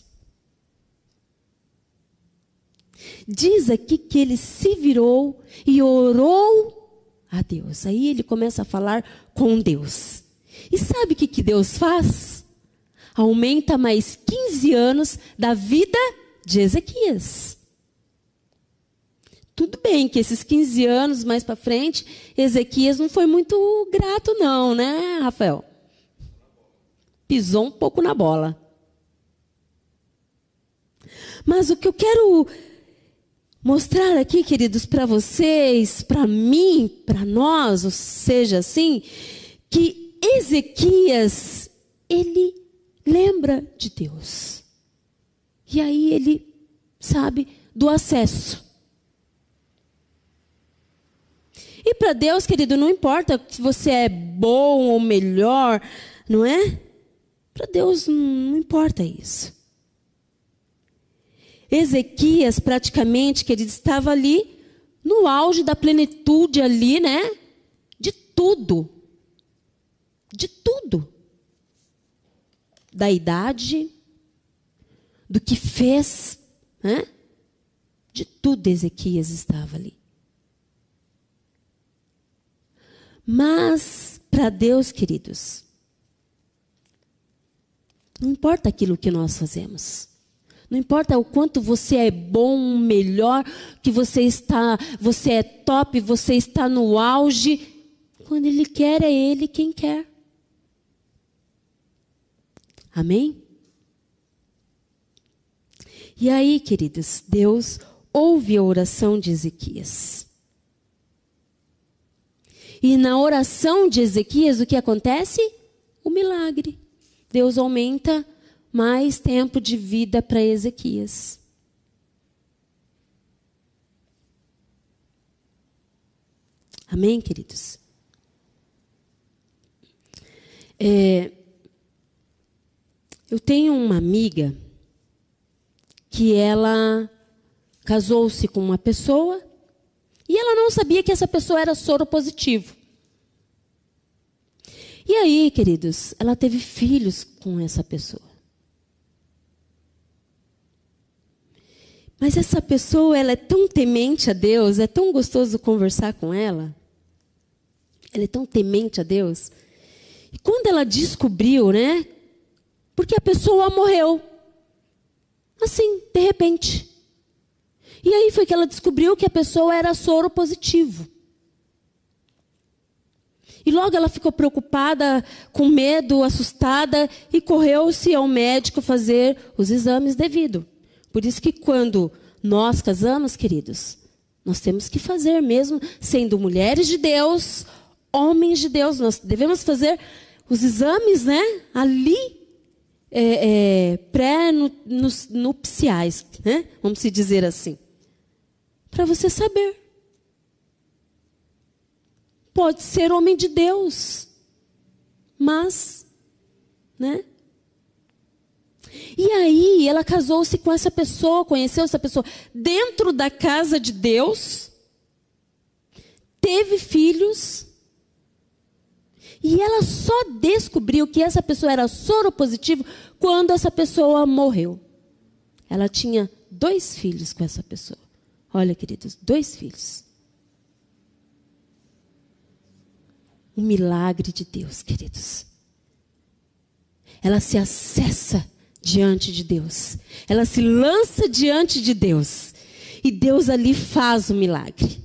Diz aqui que ele se virou e orou a Deus. Aí ele começa a falar com Deus. E sabe o que, que Deus faz? Aumenta mais 15 anos da vida de Ezequias. Tudo bem que esses 15 anos mais para frente, Ezequias não foi muito grato, não, né, Rafael? pisou um pouco na bola. Mas o que eu quero mostrar aqui, queridos, para vocês, para mim, para nós, ou seja, assim, que Ezequias, ele lembra de Deus. E aí ele sabe do acesso. E para Deus, querido, não importa se você é bom ou melhor, não é? Para Deus não importa isso. Ezequias, praticamente, que ele estava ali no auge da plenitude ali, né? De tudo. De tudo. Da idade, do que fez, né? De tudo Ezequias estava ali. Mas, para Deus, queridos, não importa aquilo que nós fazemos. Não importa o quanto você é bom, melhor, que você está, você é top, você está no auge. Quando ele quer, é ele quem quer. Amém? E aí, queridos, Deus ouve a oração de Ezequias. E na oração de Ezequias, o que acontece? O milagre. Deus aumenta mais tempo de vida para Ezequias. Amém, queridos? É, eu tenho uma amiga que ela casou-se com uma pessoa e ela não sabia que essa pessoa era soro positivo. E aí, queridos, ela teve filhos com essa pessoa. Mas essa pessoa, ela é tão temente a Deus, é tão gostoso conversar com ela. Ela é tão temente a Deus. E quando ela descobriu, né? Porque a pessoa morreu. Assim, de repente. E aí foi que ela descobriu que a pessoa era soro positivo. E logo ela ficou preocupada, com medo, assustada e correu-se ao médico fazer os exames devido. Por isso que quando nós casamos, queridos, nós temos que fazer mesmo sendo mulheres de Deus, homens de Deus, nós devemos fazer os exames, né? Ali é, é, pré-nupciais, né? Vamos se dizer assim, para você saber pode ser homem de Deus, mas, né? E aí ela casou-se com essa pessoa, conheceu essa pessoa dentro da casa de Deus, teve filhos, e ela só descobriu que essa pessoa era soropositivo quando essa pessoa morreu. Ela tinha dois filhos com essa pessoa. Olha, queridos, dois filhos. um milagre de Deus, queridos. Ela se acessa diante de Deus. Ela se lança diante de Deus. E Deus ali faz o milagre.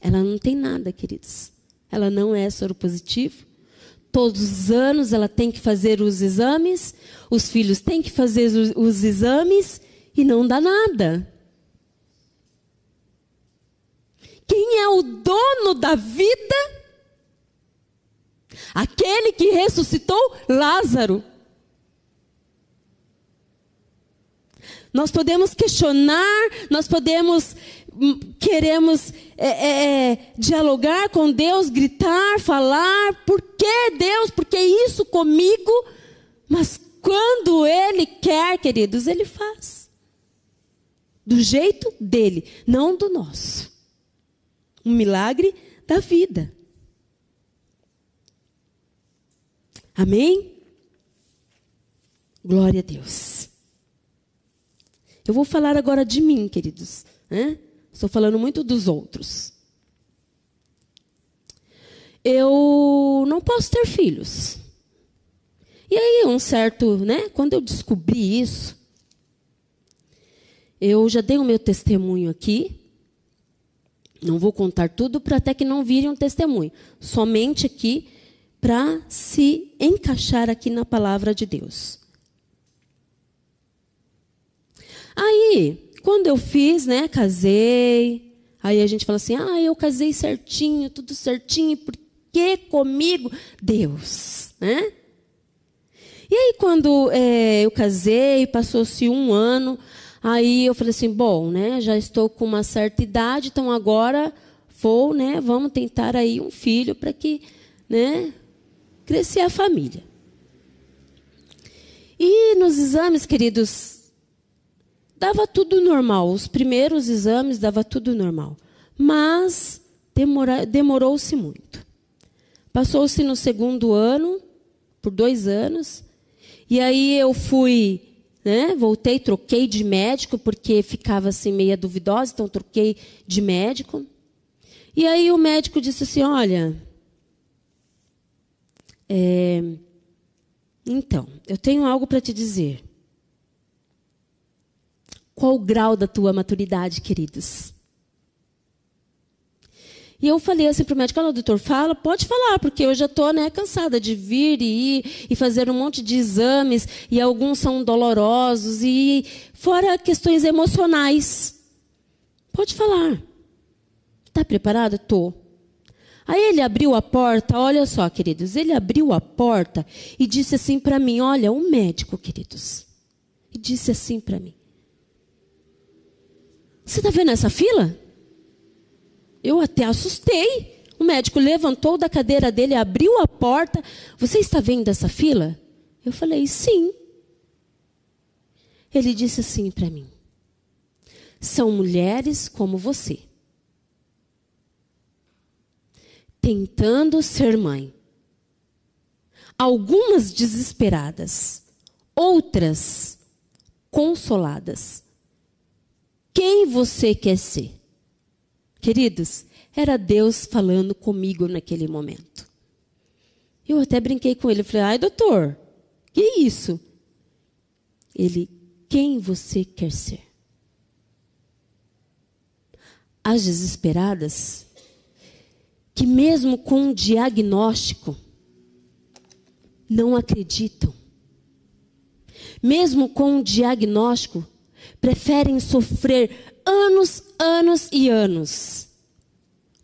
Ela não tem nada, queridos. Ela não é soro positivo. Todos os anos ela tem que fazer os exames, os filhos têm que fazer os, os exames e não dá nada. Quem é o dono da vida Aquele que ressuscitou Lázaro. Nós podemos questionar, nós podemos, queremos é, é, é, dialogar com Deus, gritar, falar, por que Deus, por que isso comigo? Mas quando Ele quer, queridos, Ele faz. Do jeito dele, não do nosso. Um milagre da vida. Amém? Glória a Deus. Eu vou falar agora de mim, queridos. Né? Estou falando muito dos outros. Eu não posso ter filhos. E aí, um certo, né? Quando eu descobri isso, eu já dei o meu testemunho aqui. Não vou contar tudo para até que não virem um testemunho. Somente aqui para se encaixar aqui na palavra de Deus. Aí, quando eu fiz, né, casei, aí a gente fala assim: "Ah, eu casei certinho, tudo certinho, porque comigo Deus", né? E aí quando é, eu casei, passou-se um ano, aí eu falei assim: "Bom, né, já estou com uma certa idade, então agora vou, né, vamos tentar aí um filho para que, né, crescer a família. E nos exames, queridos, dava tudo normal. Os primeiros exames dava tudo normal. Mas demorou-se muito. Passou-se no segundo ano, por dois anos. E aí eu fui, né, voltei, troquei de médico, porque ficava assim meia duvidosa, então troquei de médico. E aí o médico disse assim: olha, é, então, eu tenho algo para te dizer. Qual o grau da tua maturidade, queridos? E eu falei assim para o médico, olha, doutor, fala, pode falar, porque eu já estou né, cansada de vir e ir e fazer um monte de exames, e alguns são dolorosos, e fora questões emocionais. Pode falar. Está preparado? Estou. Aí ele abriu a porta, olha só, queridos, ele abriu a porta e disse assim para mim: Olha, um médico, queridos. E disse assim para mim: Você está vendo essa fila? Eu até assustei. O médico levantou da cadeira dele, abriu a porta. Você está vendo essa fila? Eu falei, sim. Ele disse assim para mim: são mulheres como você, tentando ser mãe. Algumas desesperadas, outras consoladas. Quem você quer ser? Queridos, era Deus falando comigo naquele momento. Eu até brinquei com ele, falei: "Ai, doutor, que isso?" Ele: "Quem você quer ser?" As desesperadas que mesmo com um diagnóstico não acreditam. Mesmo com um diagnóstico, preferem sofrer anos, anos e anos,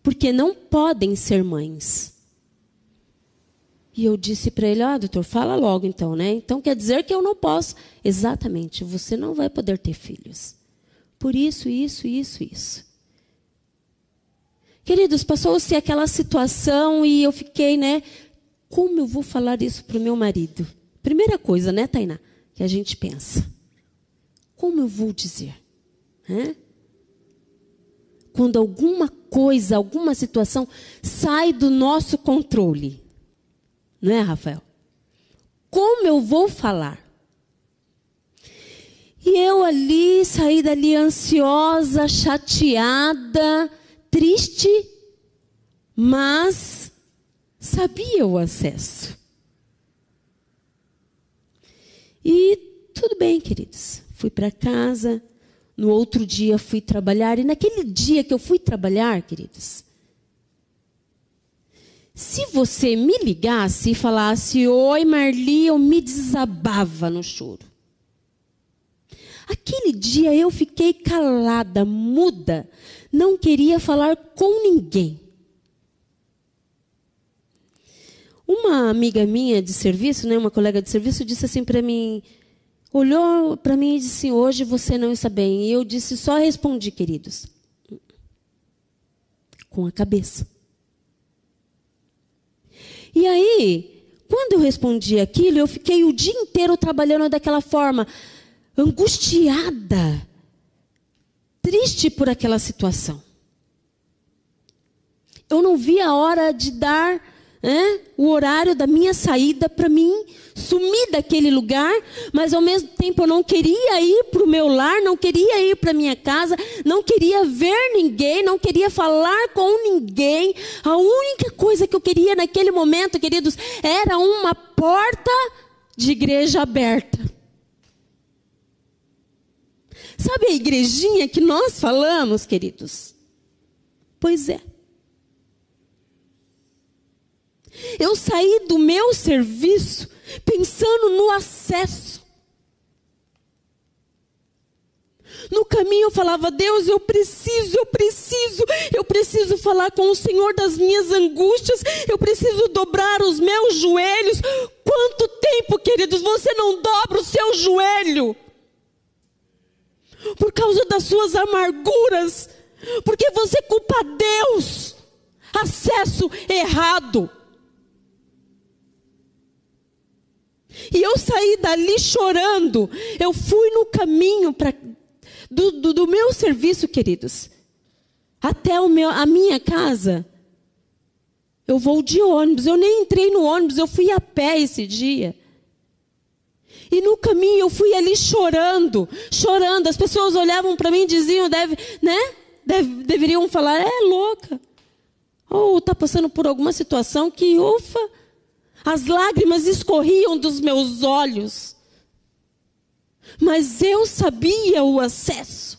porque não podem ser mães. E eu disse para ele: Ah, doutor, fala logo então, né? Então quer dizer que eu não posso. Exatamente, você não vai poder ter filhos. Por isso, isso, isso, isso. Queridos, passou-se aquela situação e eu fiquei, né? Como eu vou falar isso para o meu marido? Primeira coisa, né, Tainá? Que a gente pensa. Como eu vou dizer? Hã? Quando alguma coisa, alguma situação sai do nosso controle. Não é, Rafael? Como eu vou falar? E eu ali, saí dali ansiosa, chateada, triste, mas sabia o acesso. E tudo bem, queridos. Fui para casa, no outro dia fui trabalhar, e naquele dia que eu fui trabalhar, queridos, se você me ligasse e falasse, oi Marli, eu me desabava no choro. Aquele dia eu fiquei calada, muda, não queria falar com ninguém. Uma amiga minha de serviço, né, uma colega de serviço, disse assim para mim, olhou para mim e disse: Hoje você não está bem. E eu disse: Só respondi, queridos, com a cabeça. E aí, quando eu respondi aquilo, eu fiquei o dia inteiro trabalhando daquela forma, angustiada, triste por aquela situação. Eu não vi a hora de dar né, o horário da minha saída para mim sumir daquele lugar, mas ao mesmo tempo eu não queria ir para o meu lar, não queria ir para minha casa, não queria ver ninguém, não queria falar com ninguém. A única coisa que eu queria naquele momento, queridos, era uma porta de igreja aberta. Sabe a igrejinha que nós falamos, queridos? Pois é. Eu saí do meu serviço pensando no acesso. No caminho eu falava, Deus, eu preciso, eu preciso, eu preciso falar com o Senhor das minhas angústias, eu preciso dobrar os meus joelhos. Quanto tempo, queridos, você não dobra o seu joelho? por causa das suas amarguras, porque você culpa Deus. Acesso errado. E eu saí dali chorando. Eu fui no caminho pra, do, do, do meu serviço, queridos, até o meu, a minha casa. Eu vou de ônibus. Eu nem entrei no ônibus, eu fui a pé esse dia. E no caminho eu fui ali chorando, chorando. As pessoas olhavam para mim e diziam, deve, né? Deve, deveriam falar, é louca. Ou está passando por alguma situação que, ufa, as lágrimas escorriam dos meus olhos. Mas eu sabia o acesso.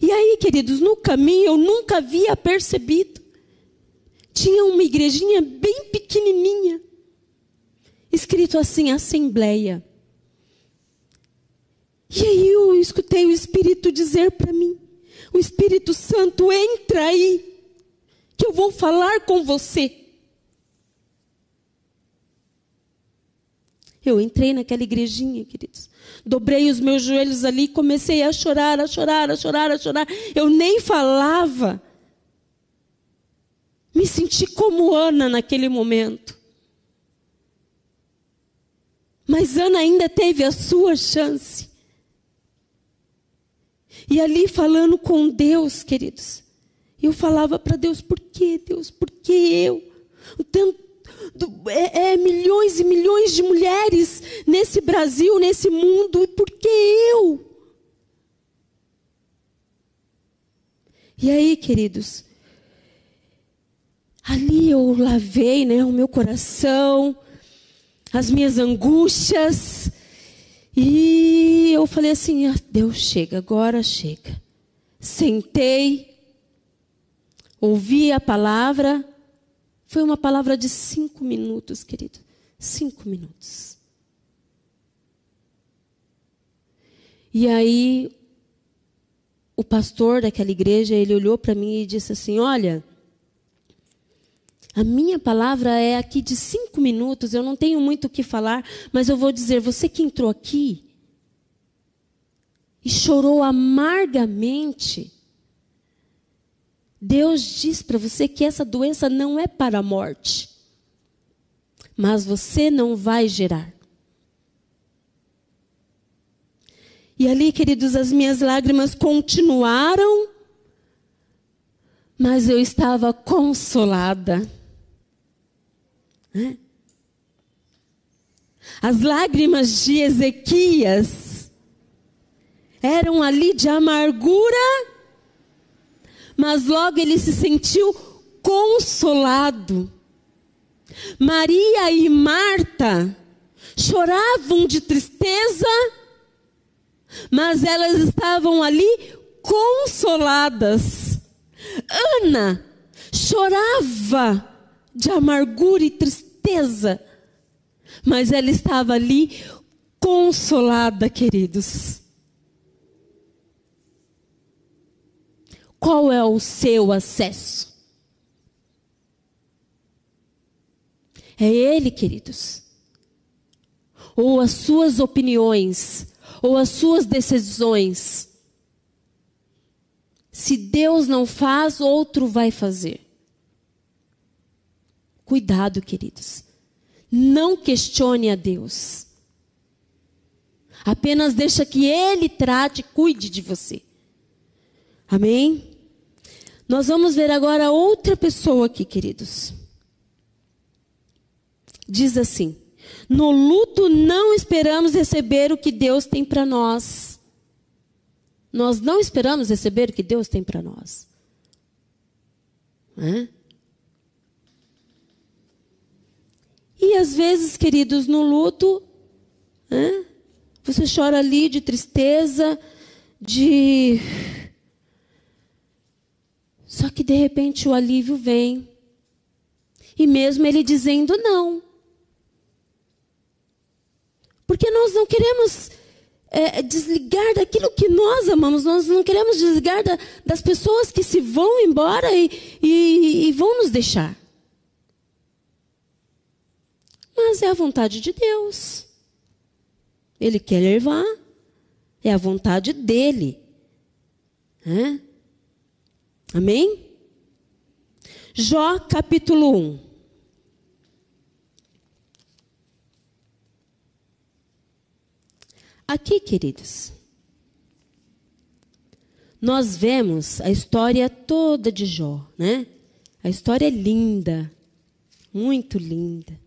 E aí, queridos, no caminho eu nunca havia percebido. Tinha uma igrejinha bem pequenininha escrito assim, Assembleia. E aí eu escutei o Espírito dizer para mim: O Espírito Santo entra aí, que eu vou falar com você. Eu entrei naquela igrejinha, queridos. Dobrei os meus joelhos ali e comecei a chorar, a chorar, a chorar, a chorar. Eu nem falava me senti como Ana naquele momento. Mas Ana ainda teve a sua chance. E ali falando com Deus, queridos, eu falava para Deus: por que, Deus? Por que eu? Tanto, é, é, milhões e milhões de mulheres nesse Brasil, nesse mundo, e por que eu? E aí, queridos, ali eu lavei né, o meu coração, as minhas angústias, e eu falei assim: ah, Deus, chega, agora chega. Sentei, ouvi a palavra, foi uma palavra de cinco minutos, querido. Cinco minutos. E aí, o pastor daquela igreja, ele olhou para mim e disse assim: Olha, a minha palavra é aqui de cinco minutos, eu não tenho muito o que falar, mas eu vou dizer: você que entrou aqui e chorou amargamente, Deus diz para você que essa doença não é para a morte, mas você não vai gerar. E ali, queridos, as minhas lágrimas continuaram, mas eu estava consolada. Né? As lágrimas de Ezequias eram ali de amargura, mas logo ele se sentiu consolado. Maria e Marta choravam de tristeza, mas elas estavam ali consoladas. Ana chorava de amargura e tristeza. Mas ela estava ali consolada, queridos. Qual é o seu acesso? É ele, queridos. Ou as suas opiniões, ou as suas decisões. Se Deus não faz, outro vai fazer. Cuidado, queridos. Não questione a Deus. Apenas deixa que Ele trate, cuide de você. Amém? Nós vamos ver agora outra pessoa aqui, queridos. Diz assim: No luto não esperamos receber o que Deus tem para nós. Nós não esperamos receber o que Deus tem para nós. E às vezes, queridos, no luto, você chora ali de tristeza, de. Só que de repente o alívio vem. E mesmo ele dizendo não. Porque nós não queremos é, desligar daquilo que nós amamos, nós não queremos desligar da, das pessoas que se vão embora e, e, e vão nos deixar. Mas é a vontade de Deus. Ele quer levar. É a vontade dele. É? Amém? Jó capítulo 1. Aqui, queridos, nós vemos a história toda de Jó, né? A história é linda, muito linda.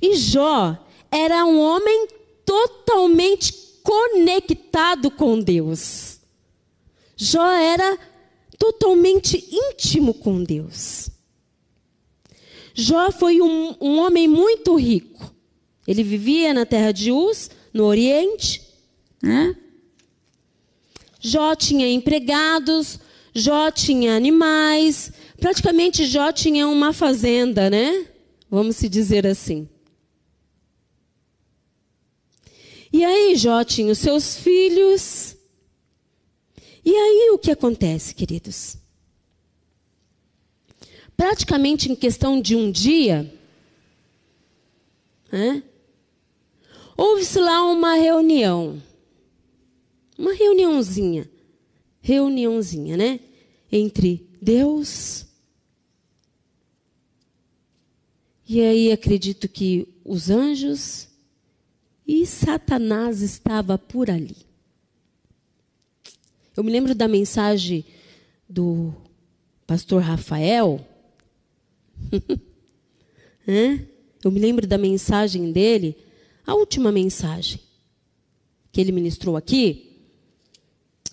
E Jó era um homem totalmente conectado com Deus. Jó era totalmente íntimo com Deus. Jó foi um, um homem muito rico. Ele vivia na terra de Uz, no Oriente. Né? Jó tinha empregados, Jó tinha animais, praticamente Jó tinha uma fazenda, né? Vamos se dizer assim. E aí Jó tinha os seus filhos. E aí o que acontece, queridos? Praticamente em questão de um dia, né, houve-se lá uma reunião. Uma reuniãozinha. Reuniãozinha, né? Entre Deus. E aí acredito que os anjos e Satanás estava por ali. Eu me lembro da mensagem do pastor Rafael. Eu me lembro da mensagem dele, a última mensagem que ele ministrou aqui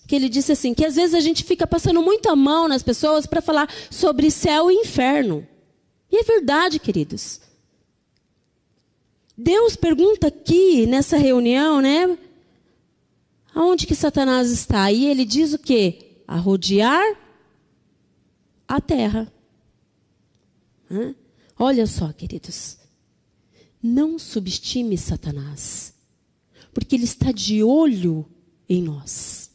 que ele disse assim, que às vezes a gente fica passando muita mão nas pessoas para falar sobre céu e inferno. E é verdade, queridos. Deus pergunta aqui nessa reunião, né? Aonde que Satanás está? E ele diz o quê? A rodear a terra. Hã? Olha só, queridos. Não subestime Satanás, porque ele está de olho em nós.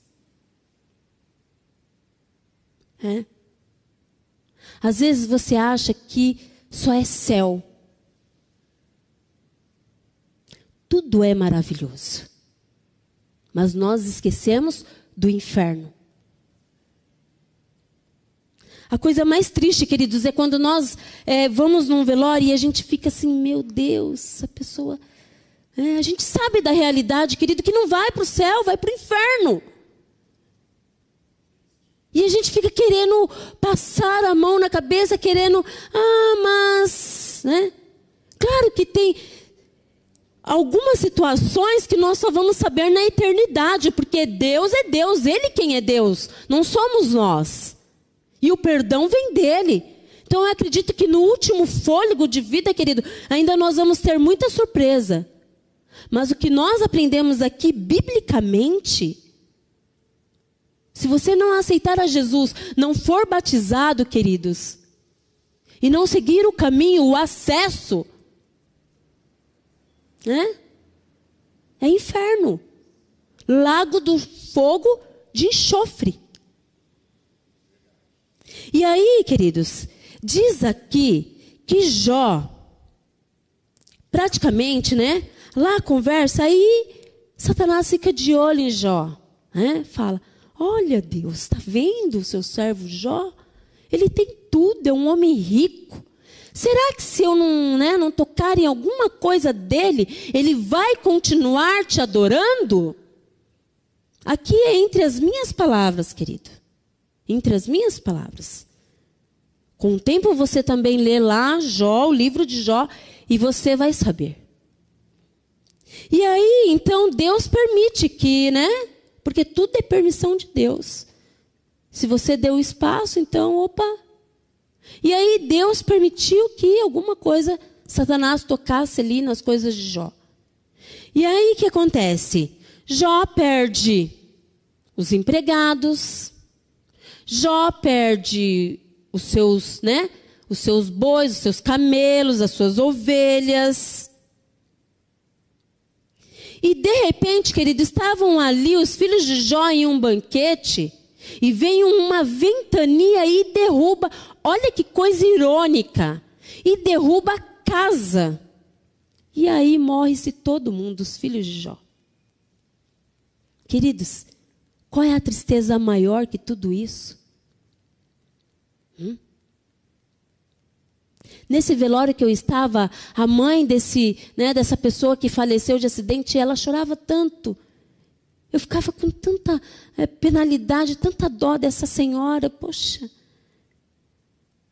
Às vezes você acha que só é céu. Tudo é maravilhoso. Mas nós esquecemos do inferno. A coisa mais triste, queridos, é quando nós é, vamos num velório e a gente fica assim, meu Deus, a pessoa. É, a gente sabe da realidade, querido, que não vai para o céu, vai para o inferno. E a gente fica querendo passar a mão na cabeça, querendo, ah, mas, né? Claro que tem algumas situações que nós só vamos saber na eternidade, porque Deus é Deus, Ele quem é Deus, não somos nós. E o perdão vem dele. Então eu acredito que no último fôlego de vida, querido, ainda nós vamos ter muita surpresa. Mas o que nós aprendemos aqui biblicamente se você não aceitar a Jesus, não for batizado, queridos, e não seguir o caminho, o acesso, É inferno. Lago do fogo de enxofre. E aí, queridos, diz aqui que Jó, praticamente, né? Lá conversa, aí Satanás fica de olho em Jó, né? Fala, Olha, Deus, está vendo o seu servo Jó? Ele tem tudo, é um homem rico. Será que se eu não, né, não tocar em alguma coisa dele, ele vai continuar te adorando? Aqui é entre as minhas palavras, querido. Entre as minhas palavras. Com o tempo você também lê lá Jó, o livro de Jó, e você vai saber. E aí, então, Deus permite que, né? Porque tudo é permissão de Deus. Se você deu espaço, então, opa. E aí Deus permitiu que alguma coisa Satanás tocasse ali nas coisas de Jó. E aí o que acontece? Jó perde os empregados, Jó perde os seus, né? Os seus bois, os seus camelos, as suas ovelhas. E de repente, querido, estavam ali os filhos de Jó em um banquete, e vem uma ventania e derruba, olha que coisa irônica, e derruba a casa. E aí morre-se todo mundo, os filhos de Jó. Queridos, qual é a tristeza maior que tudo isso? Hum? Nesse velório que eu estava, a mãe desse, né, dessa pessoa que faleceu de acidente, ela chorava tanto. Eu ficava com tanta é, penalidade, tanta dó dessa senhora. Poxa.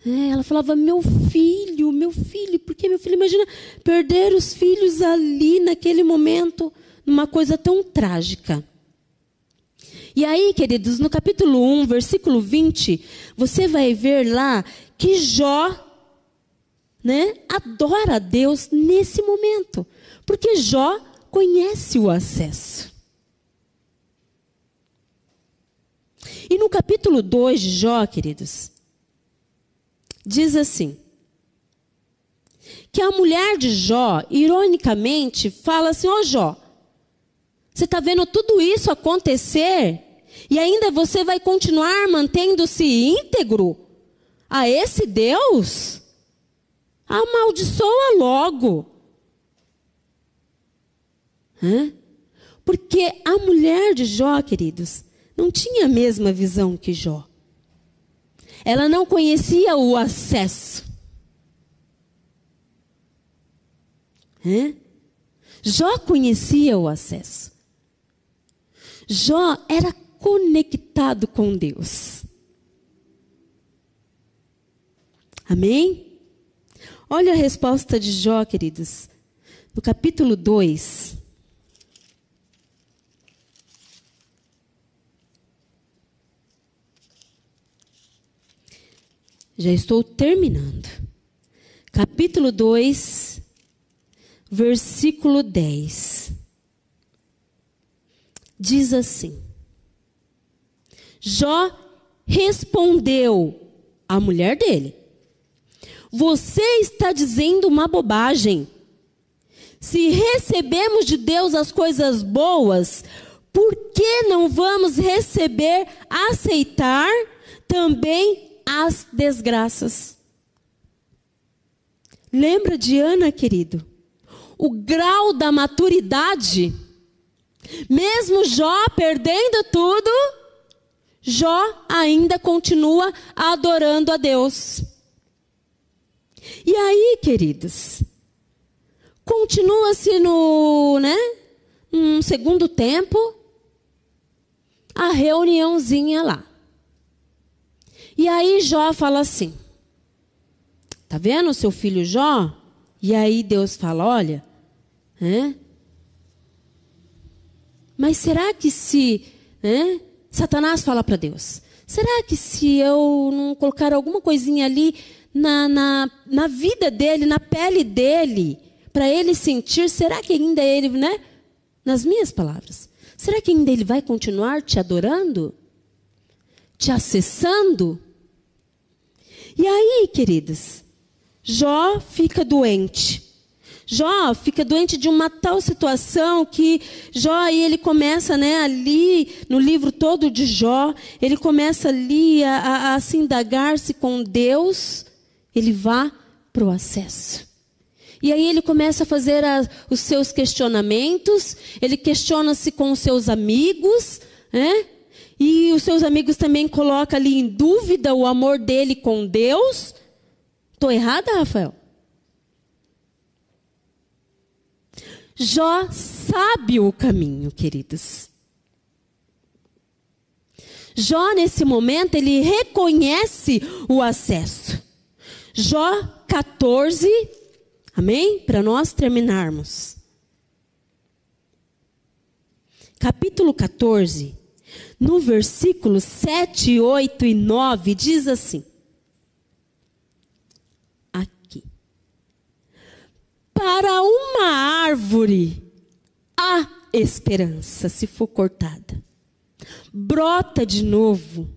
É, ela falava, meu filho, meu filho, porque meu filho, imagina perder os filhos ali naquele momento, numa coisa tão trágica. E aí, queridos, no capítulo 1, versículo 20, você vai ver lá que Jó né, adora a Deus nesse momento, porque Jó conhece o acesso. E no capítulo 2 de Jó, queridos, diz assim: que a mulher de Jó, ironicamente, fala assim: Ô oh, Jó, você está vendo tudo isso acontecer e ainda você vai continuar mantendo-se íntegro a esse Deus? Amaldiçoa logo. Hã? Porque a mulher de Jó, queridos, não tinha a mesma visão que Jó. Ela não conhecia o acesso. É? Jó conhecia o acesso. Jó era conectado com Deus. Amém? Olha a resposta de Jó, queridos. No capítulo 2. Já estou terminando. Capítulo 2, versículo 10. Diz assim: Jó respondeu à mulher dele: Você está dizendo uma bobagem. Se recebemos de Deus as coisas boas, por que não vamos receber, aceitar também as desgraças? Lembra de Ana, querido? O grau da maturidade, mesmo Jó perdendo tudo, Jó ainda continua adorando a Deus. E aí, queridos, continua-se no, né, um segundo tempo, a reuniãozinha lá. E aí Jó fala assim: Tá vendo o seu filho Jó? E aí Deus fala: Olha, né? Mas será que se, né? Satanás fala para Deus: será que se eu não colocar alguma coisinha ali na, na, na vida dele, na pele dele, para ele sentir, será que ainda ele, né? Nas minhas palavras, será que ainda ele vai continuar te adorando? Te acessando? E aí, queridas, Jó fica doente. Jó fica doente de uma tal situação que Jó ele começa, né, ali no livro todo de Jó, ele começa ali a, a, a se indagar-se com Deus, ele vá para o acesso. E aí ele começa a fazer a, os seus questionamentos, ele questiona-se com os seus amigos, né? E os seus amigos também colocam ali em dúvida o amor dele com Deus. Estou errada, Rafael? Jó sabe o caminho, queridos. Jó, nesse momento, ele reconhece o acesso. Jó 14, amém? Para nós terminarmos. Capítulo 14, no versículo 7, 8 e 9, diz assim: Para uma árvore há esperança se for cortada. Brota de novo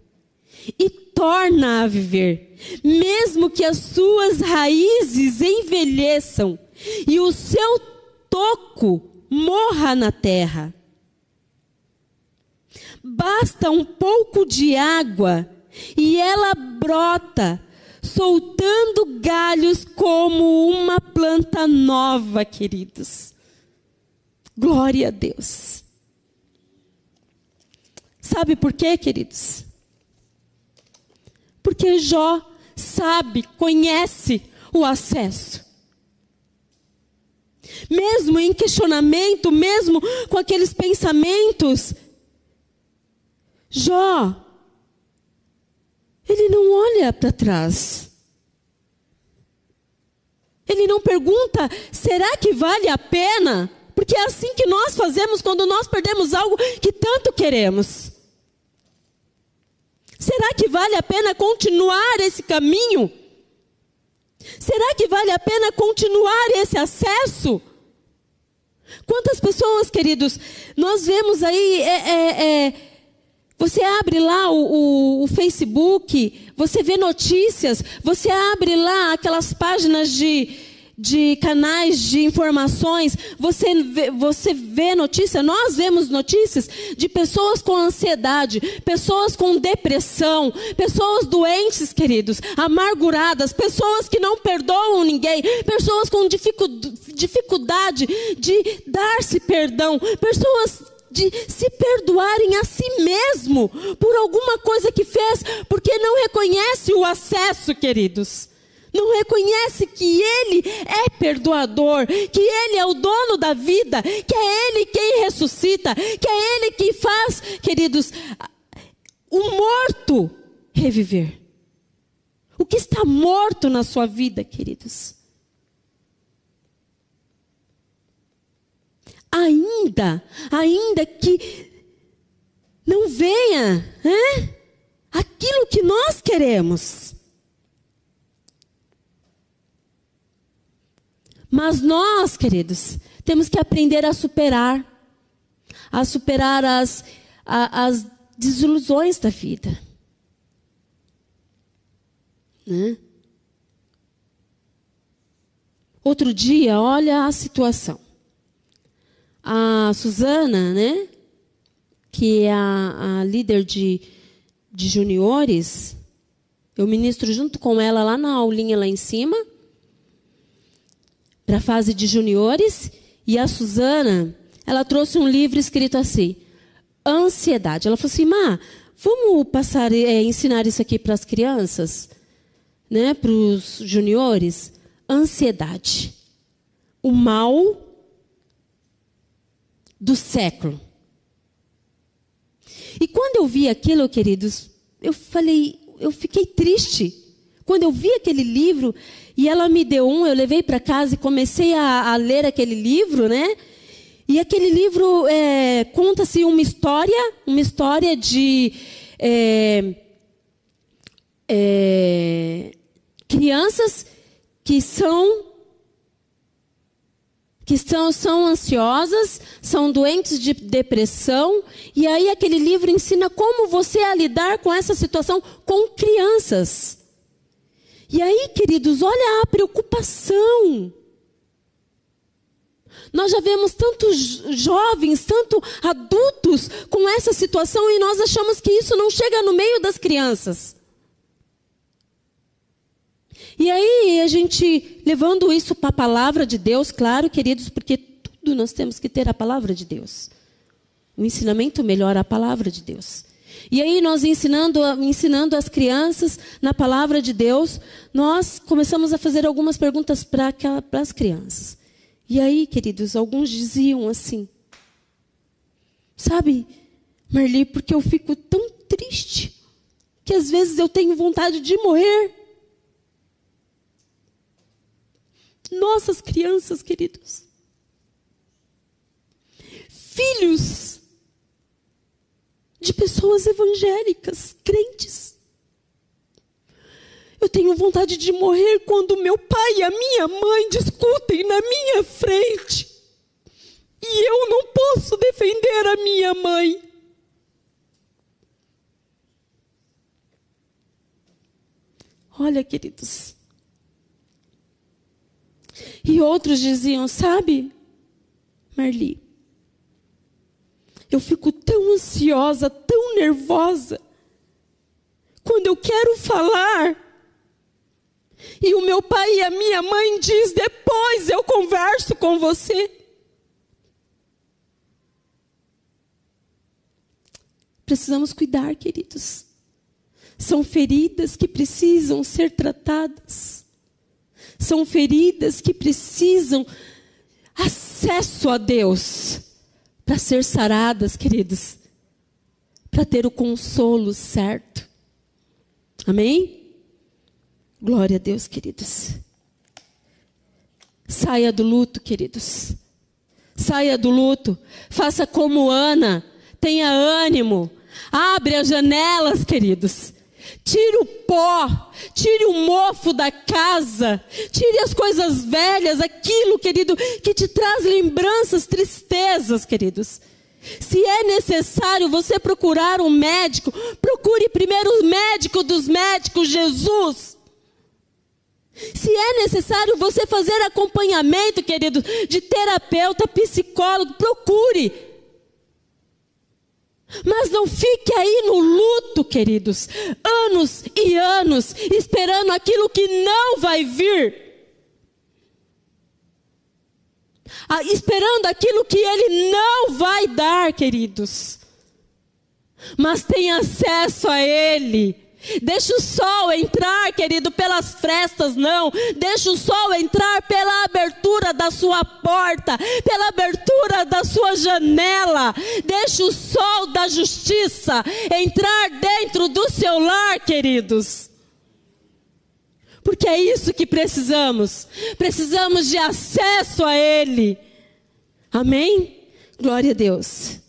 e torna a viver, mesmo que as suas raízes envelheçam e o seu toco morra na terra. Basta um pouco de água e ela brota soltando galhos como uma planta nova, queridos. Glória a Deus. Sabe por quê, queridos? Porque Jó sabe, conhece o acesso. Mesmo em questionamento, mesmo com aqueles pensamentos, Jó ele não olha para trás. Ele não pergunta: será que vale a pena? Porque é assim que nós fazemos quando nós perdemos algo que tanto queremos. Será que vale a pena continuar esse caminho? Será que vale a pena continuar esse acesso? Quantas pessoas, queridos, nós vemos aí é, é, é, você abre lá o, o, o, Facebook, você vê notícias, você abre lá aquelas páginas de, de canais de informações, você vê, você vê notícia, nós vemos notícias de pessoas com ansiedade, pessoas com depressão, pessoas doentes, queridos, amarguradas, pessoas que não perdoam ninguém, pessoas com dificuldade de dar-se perdão, pessoas de se perdoarem a si mesmo por alguma coisa que fez, porque não reconhece o acesso, queridos. Não reconhece que Ele é perdoador, que Ele é o dono da vida, que é Ele quem ressuscita, que é Ele quem faz, queridos, o morto reviver. O que está morto na sua vida, queridos? Ainda, ainda que não venha aquilo que nós queremos. Mas nós, queridos, temos que aprender a superar, a superar as, a, as desilusões da vida. Né? Outro dia, olha a situação. A Suzana, né, que é a, a líder de, de juniores, eu ministro junto com ela lá na aulinha lá em cima, para a fase de juniores, e a Suzana, ela trouxe um livro escrito assim, ansiedade. Ela falou assim, Má, vamos passar, é, ensinar isso aqui para as crianças? né, para os juniores, ansiedade. O mal do século. E quando eu vi aquilo, queridos, eu falei, eu fiquei triste. Quando eu vi aquele livro, e ela me deu um, eu levei para casa e comecei a, a, ler aquele livro, né? E aquele livro é, conta-se uma história, uma história de é, é, crianças que são que são, são ansiosas, são doentes de depressão, e aí aquele livro ensina como você a lidar com essa situação com crianças. E aí, queridos, olha a preocupação. Nós já vemos tantos jovens, tanto adultos com essa situação e nós achamos que isso não chega no meio das crianças. E aí a gente levando isso para a palavra de Deus, claro, queridos, porque tudo nós temos que ter a palavra de Deus. O ensinamento melhora a palavra de Deus. E aí nós ensinando, ensinando as crianças na palavra de Deus, nós começamos a fazer algumas perguntas para as crianças. E aí, queridos, alguns diziam assim: Sabe, Marli, porque eu fico tão triste que às vezes eu tenho vontade de morrer. Nossas crianças, queridos. Filhos de pessoas evangélicas, crentes. Eu tenho vontade de morrer quando meu pai e a minha mãe discutem na minha frente. E eu não posso defender a minha mãe. Olha, queridos, e outros diziam: Sabe, Marli, eu fico tão ansiosa, tão nervosa, quando eu quero falar. E o meu pai e a minha mãe diz: depois eu converso com você. Precisamos cuidar, queridos. São feridas que precisam ser tratadas. São feridas que precisam acesso a Deus para ser saradas, queridos, para ter o consolo certo. Amém? Glória a Deus, queridos. Saia do luto, queridos. Saia do luto. Faça como Ana. Tenha ânimo. Abre as janelas, queridos. Tire o pó, tire o mofo da casa, tire as coisas velhas, aquilo, querido, que te traz lembranças, tristezas, queridos. Se é necessário você procurar um médico, procure primeiro o médico dos médicos, Jesus. Se é necessário você fazer acompanhamento, querido, de terapeuta, psicólogo, procure. Mas não fique aí no luto, queridos, anos e anos, esperando aquilo que não vai vir. ah, esperando aquilo que Ele não vai dar, queridos. Mas tem acesso a Ele. Deixa o sol entrar, querido, pelas frestas, não. Deixa o sol entrar pela abertura da sua porta, pela abertura da sua janela. Deixa o sol da justiça entrar dentro do seu lar, queridos. Porque é isso que precisamos. Precisamos de acesso a Ele. Amém? Glória a Deus.